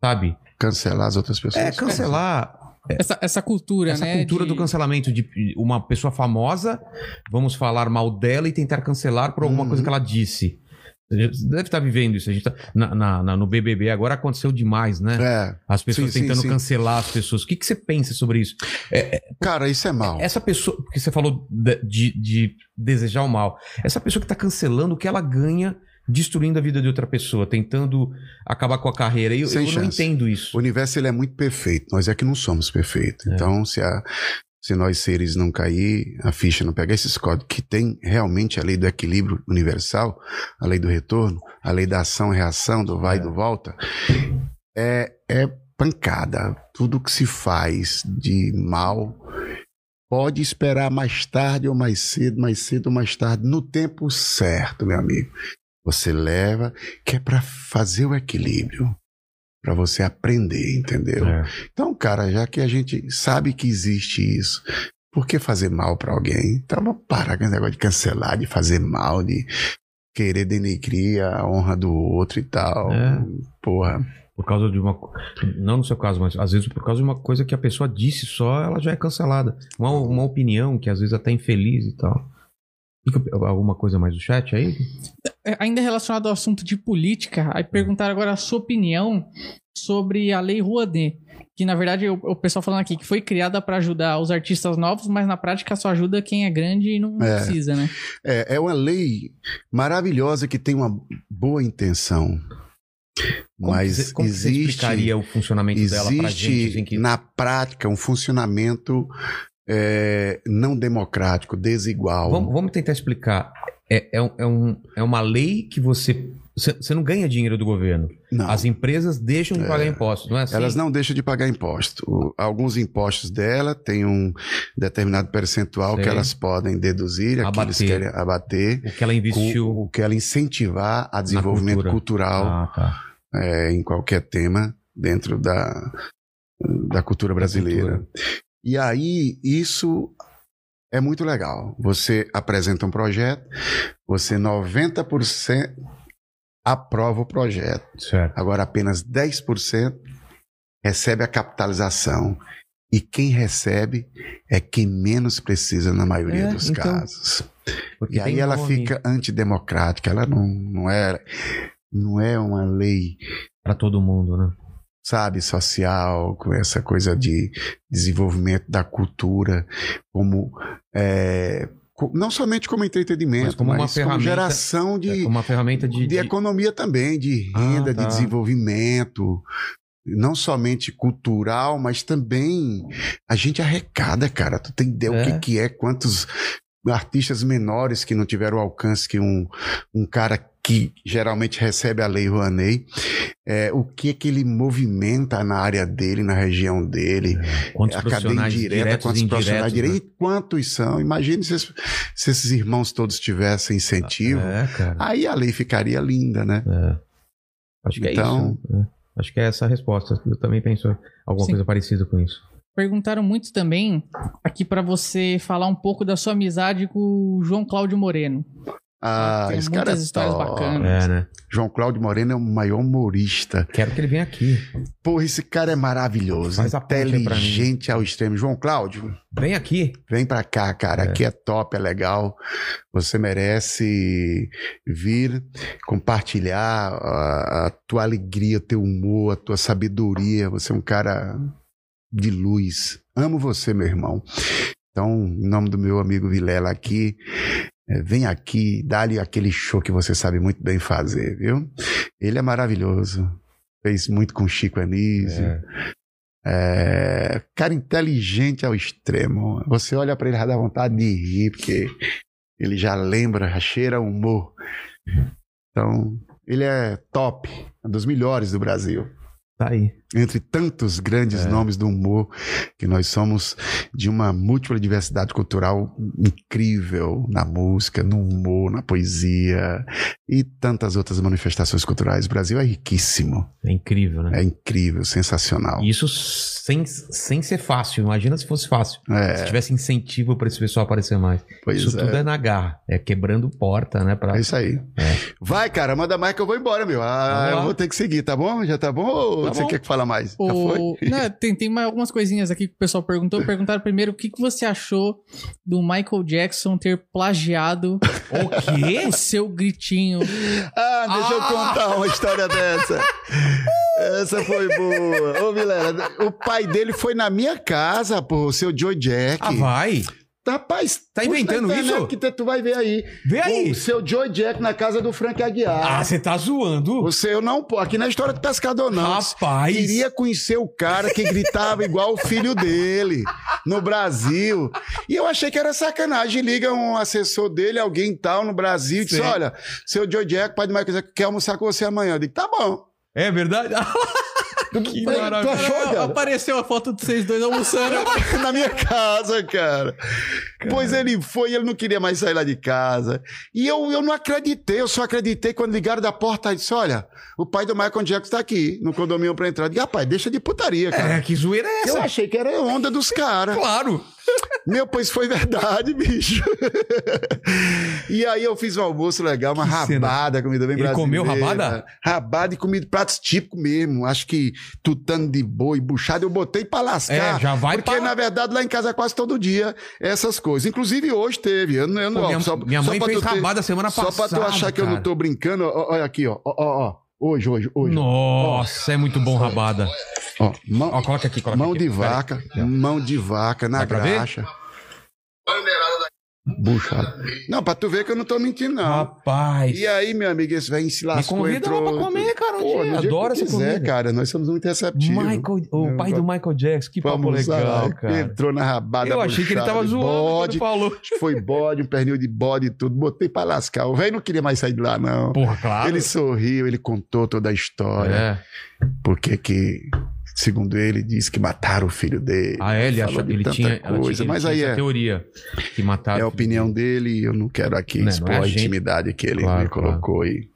Sabe? Cancelar as outras pessoas. É, cancelar Essa, essa cultura, essa né? cultura de- do cancelamento de uma pessoa famosa, vamos falar mal dela e tentar cancelar por alguma Uhum. coisa que ela disse. Você deve estar vivendo isso. A gente tá, na, na- na- no BBB agora aconteceu demais, né? É. As pessoas Sim, sim, tentando sim. cancelar as pessoas. O que, que você pensa sobre isso? Cara, isso é mal. Essa pessoa, porque você falou de, de- de desejar o mal. Essa pessoa que está cancelando, o que ela ganha destruindo a vida de outra pessoa, tentando acabar com a carreira. Eu, eu não entendo O isso. universo ele é muito perfeito. Nós é que não somos perfeitos. É. Então, se, a, se nós seres não cair, a ficha não pegar esses códigos que tem realmente a lei do equilíbrio universal, a lei do retorno, a lei da ação e reação, do vai e É. do volta, é, é pancada. Tudo que se faz de mal pode esperar mais tarde ou mais cedo, mais cedo ou mais tarde, no tempo certo, meu amigo. Você leva, que é para fazer o equilíbrio, para você aprender, entendeu? É. Então, cara, já que a gente sabe que existe isso, por que fazer mal para alguém? Então, vamos parar com esse negócio de cancelar, de fazer mal, de querer denegrir a honra do outro e tal. É. Porra. Por causa de uma. Não no seu caso, mas às vezes por causa de uma coisa que a pessoa disse só, ela já é cancelada. Uma, uma opinião que às vezes até é infeliz e tal. Alguma coisa mais do chat aí? É, Ainda relacionado ao assunto de política, aí perguntaram agora a sua opinião sobre a Lei Rouanet. Que na verdade o, o pessoal falando aqui que foi criada para ajudar os artistas novos, mas na prática só ajuda quem é grande e não É. precisa, né? É, é uma lei maravilhosa que tem uma boa intenção. Como mas você, como que você existe. explicaria o funcionamento dela pra gente? Existe assim, que- na prática um funcionamento é, não democrático, desigual. Vamos, vamos tentar explicar. É, é, é um- é uma lei que você. Você não ganha dinheiro do governo. Não, As empresas deixam de pagar impostos, não é assim? elas não deixam de pagar imposto. O- alguns impostos dela têm um determinado percentual Sei. que elas podem deduzir, aqueles Abater. querem abater, O que ela investiu. o que ela incentivar a desenvolvimento cultura. cultural Ah, tá. é, em qualquer tema dentro da, da cultura brasileira. E aí, isso é muito legal. Você apresenta um projeto, você 90% aprova o projeto. Certo. Agora, apenas 10% recebe a capitalização. E quem recebe é quem menos precisa na maioria É, dos então, casos. E aí ela nome fica antidemocrática. Ela não, não, é, não é uma lei Pra todo mundo, né? Sabe, social, com essa coisa de desenvolvimento da cultura, como é, não somente como entretenimento, Mas como uma ferramenta- geração de, É uma ferramenta de. de, de- economia também, de Ah, renda, tá. de desenvolvimento, não somente cultural, mas também a gente arrecada, cara. Tu tem ideia É. o que, que é, quantos artistas menores que não tiveram o alcance que um, um cara que geralmente recebe a Lei Rouanet, é, o que que ele movimenta na área dele, na região dele, Quantos a cadeia profissionais indireta, diretos quantos e profissionais indiretos, diretos, e quantos são. Imagine se, se esses irmãos todos tivessem incentivo, né? É, cara. aí a lei ficaria linda, né? É. Acho que Então- é isso. é. Acho que é essa a resposta. Eu também penso alguma Sim. coisa parecida com isso. Perguntaram muito também aqui pra você falar um pouco da sua amizade com o João Cláudio Moreno. Ah, Tem esse cara é histórias top. bacanas. É, né? João Cláudio Moreno é o maior humorista. Quero que ele venha aqui. Porra, esse cara é maravilhoso. Faz inteligente ao extremo. João Cláudio, Vem aqui. vem pra cá, cara. Aqui é top, é legal. Você merece vir compartilhar a, a tua alegria, o teu humor, a tua sabedoria. Você é um cara de luz. Amo você, meu irmão. Então, em nome do meu amigo Vilela aqui, é, vem aqui, dá-lhe aquele show que você sabe muito bem fazer, viu? Ele é maravilhoso. Fez muito com Chico Anísio. É. É, cara inteligente ao extremo. Você olha pra ele já dá vontade de rir, porque ele já lembra, já cheira humor. Então, ele é top, um dos melhores do Brasil. Tá aí. Entre tantos grandes É. nomes do humor, que nós somos de uma múltipla diversidade cultural incrível na música, no humor, na poesia e tantas outras manifestações culturais. O Brasil é riquíssimo, É incrível, né? é incrível, sensacional. E Isso sem, sem ser fácil. Imagina se fosse fácil. Se É, tivesse incentivo pra esse pessoal aparecer mais. pois isso é. tudo é na garra. É quebrando porta, né? Pra... É isso aí. Vai, cara, manda mais que eu vou embora, meu. Ah, eu vou ter que seguir, tá bom? Já tá bom? Ou Tá você bom. quer que fala mais? Já O... foi? Não, tem, tem mais algumas coisinhas aqui que o pessoal perguntou. Perguntaram primeiro o que, que você achou do Michael Jackson ter plagiado O quê? o seu gritinho. Ah, deixa eu Ah! contar uma história dessa. Essa foi boa. Ô, Vilela, o pai dele foi na minha casa, pô, o seu Joe Jack. Ah, vai. Rapaz, Tá inventando isso? Que tu vai ver aí. Vê aí. O seu Joe Jack na casa do Frank Aguiar. Ah, você tá zoando. O seu não, pô, aqui na história do pescador não. Rapaz. Queria conhecer o cara que gritava igual o filho dele no Brasil. E eu achei que era sacanagem. Liga um assessor dele, alguém tal no Brasil, e disse: Sim. Olha, seu Joe Jack, pai do Michael quer almoçar com você amanhã. Eu digo: Tá bom. É verdade? que Tu maravilha. achou, cara? Apareceu a foto de vocês dois almoçando. na minha casa, cara. Pois ele foi, ele não queria mais sair lá de casa. E eu, eu não acreditei, eu só acreditei quando ligaram da porta e disse: Olha, o pai do Michael Jackson tá aqui no condomínio pra entrar. Eu digo, rapaz, deixa de putaria, cara. É, que zoeira é Eu essa? achei que era onda dos caras. Claro. Meu, pois foi verdade, bicho. e aí eu fiz um almoço legal, uma Que cena. rabada, comida bem Ele brasileira. comeu rabada? Rabada e comida, pratos típicos mesmo. Acho que tutano de boi, buchado, eu botei pra lascar. É, já vai Porque, pra- na verdade, lá em casa quase todo dia essas coisas. Inclusive hoje teve. Eu, eu, Pô, ó, minha, só- minha só mãe fez ter- rabada semana Só passada. pra tu achar que eu não cara. tô brincando, olha aqui, ó. ó, ó. Hoje, hoje, hoje. Nossa, é muito bom rabada. Ó, mão, Ó, coloca aqui, coloca mão aqui. de Pera vaca, mão de vaca na pra ver? Buchado. Não, pra tu ver que eu não tô mentindo, não. Rapaz. E aí, meu amigo, esse velho se Me lascou, convida entrou... lá pra comer, cara. Um Pô, dia. Adoro que essa quiser, comida. cara. Nós somos muito receptivos. Michael, o pai do Michael Jackson, que papo Vamos legal, lá. cara. Entrou na rabada Eu achei que ele tava zoando bode. falou. Acho que foi bode, um pernil de bode e tudo. Botei pra lascar. O velho não queria mais sair de lá, não. Porra, claro. Ele sorriu, ele contou toda a história. É. Porque que, segundo ele, disse que mataram o filho dele. Ah, é, ele achou de ele tanta tinha, coisa. tinha, Mas tinha aí essa é, teoria que mataram. é a opinião dele. e eu não quero aqui Não, não expor é a gente. intimidade que ele Claro, me colocou aí.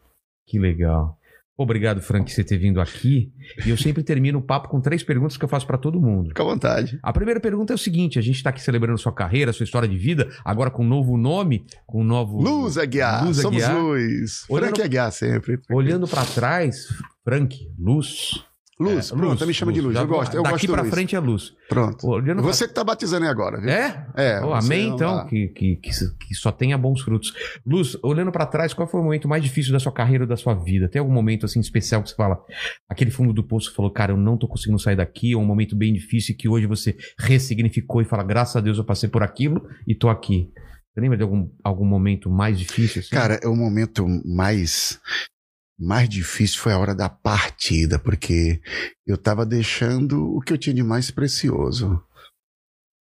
Que legal. Obrigado, Frank, por você ter vindo aqui. E eu sempre termino o papo com três perguntas que eu faço pra todo mundo. Fica à vontade. A primeira pergunta é o seguinte: a gente tá aqui celebrando sua carreira, sua história de vida, agora com um novo nome, com um novo. Luz Aguiar, Luz somos Aguiar. luz. Olhando- Frank Aguiar sempre. Olhando pra trás, Frank, luz. Luz, É, pronto, me chama de Luz. Já Eu gosto, eu Daqui gosto pra Luz. frente é luz. Pronto. Pra- Você que tá batizando aí agora, viu? É? É. Amém, então, tá- que, que, que, que só tenha bons frutos. Luz, olhando pra trás, qual foi o momento mais difícil da sua carreira ou da sua vida? Tem algum momento assim especial que você fala, aquele fundo do poço falou, cara, eu não tô conseguindo sair daqui, ou um momento bem difícil que hoje você ressignificou e fala, graças a Deus eu passei por aquilo e tô aqui. Você lembra de algum, algum momento mais difícil? Assim? Cara, é o momento mais mais difícil foi a hora da partida, porque eu tava deixando o que eu tinha de mais precioso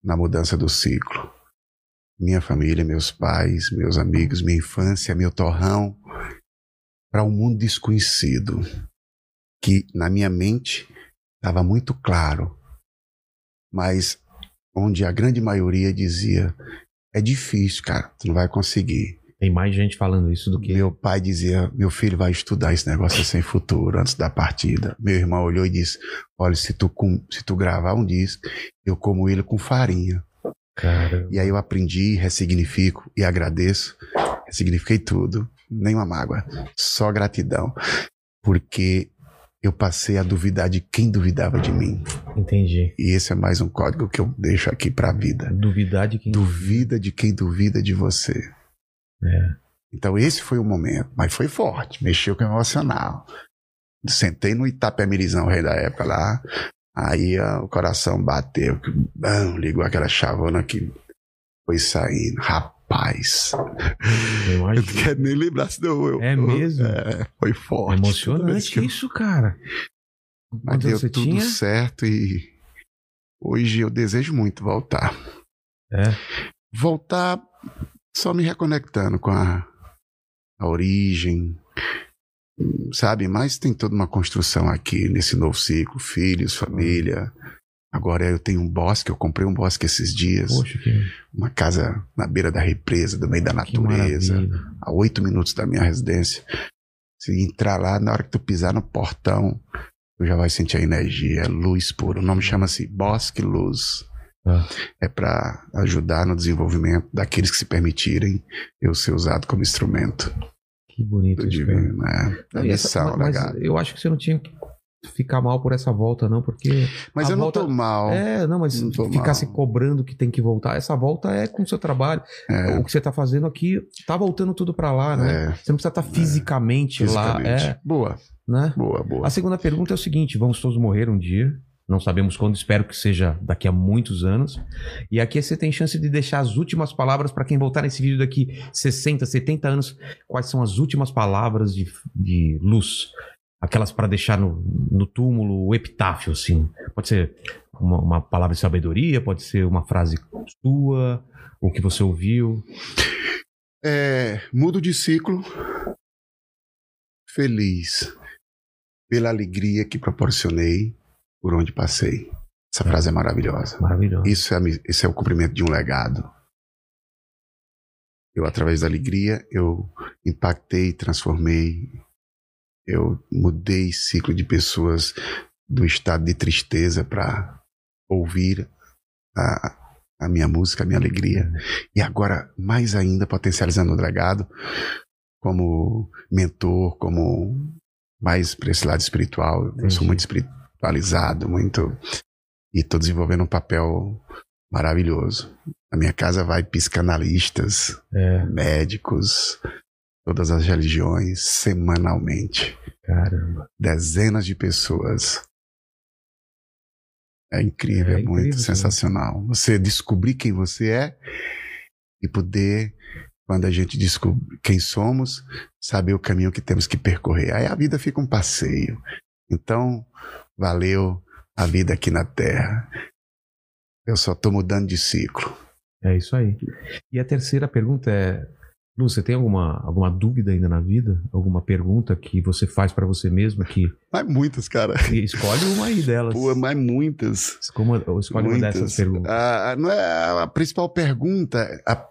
na mudança do ciclo. Minha família, meus pais, meus amigos, minha infância, meu torrão, para um mundo desconhecido, que na minha mente estava muito claro, mas onde a grande maioria dizia: é difícil, cara, tu não vai conseguir. Tem mais gente falando isso do que. Meu pai dizia: Meu filho vai estudar esse negócio sem futuro antes da partida. Meu irmão olhou e disse: Olha, se tu, com, se tu gravar um disco, eu como ele com farinha. Cara, E aí eu aprendi, ressignifico e agradeço. Ressignifiquei tudo, nenhuma mágoa, só gratidão. Porque eu passei a duvidar de quem duvidava de mim. entendi. E esse é mais um código que eu deixo aqui pra vida. Duvidar de quem. Duvida de quem duvida de você. É. Então esse foi o momento, mas foi forte, mexeu com o emocional. Sentei no Itapemirizão, rei da época lá, aí ó, o coração bateu, que, bam, ligou aquela chavona que foi saindo. Rapaz, Eu eu não quero nem lembrar se não eu. É mesmo? É, foi forte. Emocionante eu- isso, cara. Mas Quantos deu tudo tinha? certo e hoje eu desejo muito voltar. É. voltar só me reconectando com a, a origem, sabe? Mas tem toda uma construção aqui nesse novo ciclo, filhos, família. Agora eu tenho um bosque, eu comprei um bosque esses dias, Poxa, que, uma casa na beira da represa, do meio da natureza, a oito minutos da minha residência. Se entrar lá, na hora que tu pisar no portão, tu já vai sentir a energia, é luz pura. O nome chama-se Bosque Luz Ah, é para ajudar no desenvolvimento daqueles que se permitirem eu ser usado como instrumento que bonito do cara. divino, né? Da essa- missão, mas legado. eu acho que você não tinha que ficar mal por essa volta, não, porque. Mas eu não volta- tô mal. É, não, mas Não ficar mal. se cobrando que tem que voltar. Essa volta é com o seu trabalho. É, O que você tá fazendo aqui tá voltando tudo pra lá, né? é, Você não precisa estar fisicamente, lá. fisicamente. É, Boa, né? boa, boa. A segunda pergunta é o seguinte: vamos todos morrer um dia. Não sabemos quando, espero que seja daqui a muitos anos. E aqui você tem chance de deixar as últimas palavras para quem voltar nesse vídeo daqui 60, 70 anos. Quais são as últimas palavras de, de luz? Aquelas para deixar no, no túmulo, o epitáfio, assim. Pode ser uma, uma palavra de sabedoria, pode ser uma frase sua, o que você ouviu. É, mudo de ciclo, feliz pela alegria que proporcionei por onde passei. Essa frase é maravilhosa. Maravilhoso. Isso é, isso é o cumprimento de um legado. Eu, através da alegria, eu impactei, transformei, eu mudei ciclo de pessoas do estado de tristeza para ouvir a, a minha música, a minha alegria. E agora, mais ainda, potencializando o legado como mentor, como mais para esse lado espiritual. Eu Entendi. sou muito espiritualizado, muito. E estou desenvolvendo um papel maravilhoso. Na minha casa vai psicanalistas, É, médicos, todas as religiões, semanalmente. caramba. Dezenas de pessoas. É incrível, É é, muito incrível, sim. sensacional. Você descobrir quem você é e poder, quando a gente descobre quem somos, saber o caminho que temos que percorrer. Aí a vida fica um passeio. Então, valeu a vida aqui na Terra. Eu só estou mudando de ciclo. É isso aí. E a terceira pergunta é: Lu, você tem alguma, alguma dúvida ainda na vida? Alguma pergunta que você faz pra você mesmo que Mas muitas, cara. e escolhe uma aí delas. Pô, mas muitas. Como, escolhe uma Muitas. dessas perguntas. Ah, não é a principal pergunta. a-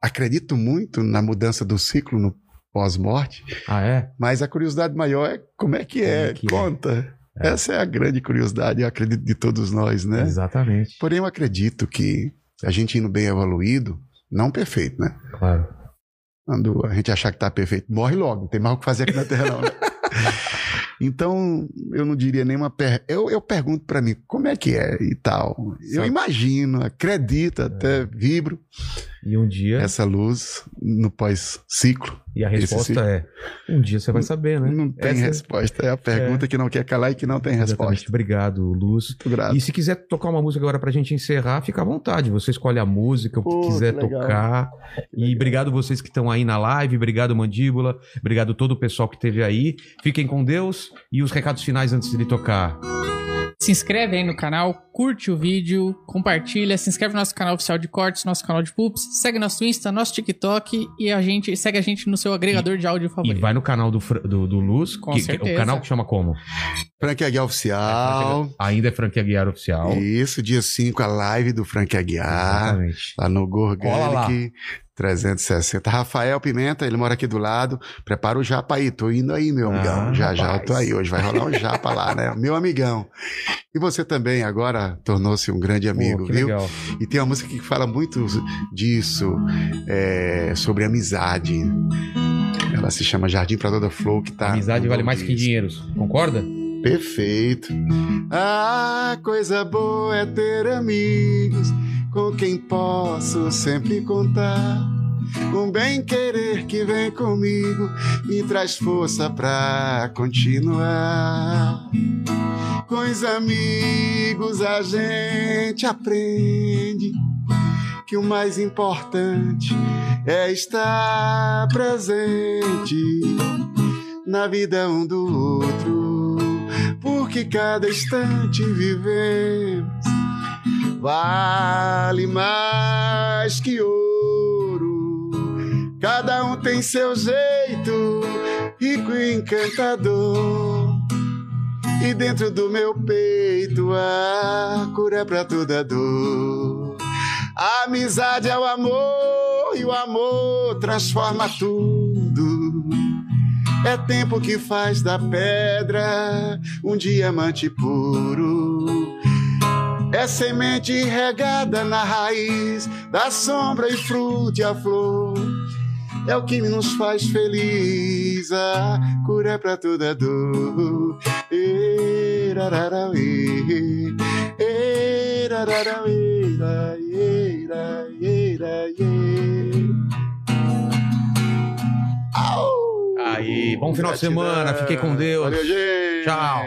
acredito muito na mudança do ciclo no pós-morte, Ah, é? mas a curiosidade maior é como é que é? Como é que é? Conta. É. Essa é a grande curiosidade, eu acredito, de todos nós, né? Exatamente. Porém, eu acredito que a gente indo bem evoluído, não perfeito, né? Claro. Quando a gente achar que tá perfeito, morre logo, não tem mais o que fazer aqui na Terra, não. Né? Então, eu não diria nenhuma. Per... Eu, eu pergunto para mim, como é que é e tal. Eu imagino, acredito, até vibro E um dia. essa luz no pós-ciclo. E a resposta é: um dia você vai saber, né? Não tem Essa- resposta. É a pergunta que não quer calar e que não tem Exatamente. resposta. Obrigado, Luz. Muito grato. E se quiser tocar uma música agora pra gente encerrar, fica à vontade. Você escolhe a música, o que quiser tocar. E obrigado vocês que estão aí na live. Obrigado, Mandíbula. Obrigado todo o pessoal que esteve aí. Fiquem com Deus. E os recados finais antes de tocar. Se inscreve aí no canal, curte o vídeo, compartilha, se inscreve no nosso canal oficial de cortes, nosso canal de poops, segue nosso Insta, nosso TikTok e a gente segue a gente no seu agregador de áudio E favorito. vai no canal do, do, do Luz. Com que- que- certeza. o canal que chama como? Frank Aguiar Oficial. Ainda é franquia Guiar Oficial. Isso, dia 5, a live do Frank Aguiar. Exatamente. Lá no Cola lá. Gorganic 360. Rafael Pimenta, ele mora aqui do lado. Prepara o japa aí. Tô indo aí, meu Ah, amigão. já, já, eu tô rapaz. aí. Hoje vai rolar um japa lá, né? Meu amigão. E você também agora tornou-se um grande amigo, Pô, viu? legal. E tem uma música que fala muito disso, é, sobre amizade. Ela se chama Jardim pra Toda Flor, que tá. Amizade vale mais que dinheiro. Concorda? Perfeito. Ah, coisa boa é ter amigos com quem posso sempre contar. Um bem querer que vem comigo me traz força pra continuar. Com os amigos a gente aprende que o mais importante é estar presente na vida um do outro, porque cada instante vivemos vale mais que ouro. Cada um tem seu jeito, rico e encantador. E dentro do meu peito a cura pra toda dor. A amizade é o amor e o amor transforma tudo. É tempo que faz da pedra um diamante puro. É semente regada na raiz da sombra e fruto e a flor. É o que nos faz feliz, a cura é pra toda dor. E, rarara, e, e, rarara, e, ra, ra, ra. Au! Aí, bom final de semana, fiquem com Deus. Valeu, gente. Tchau.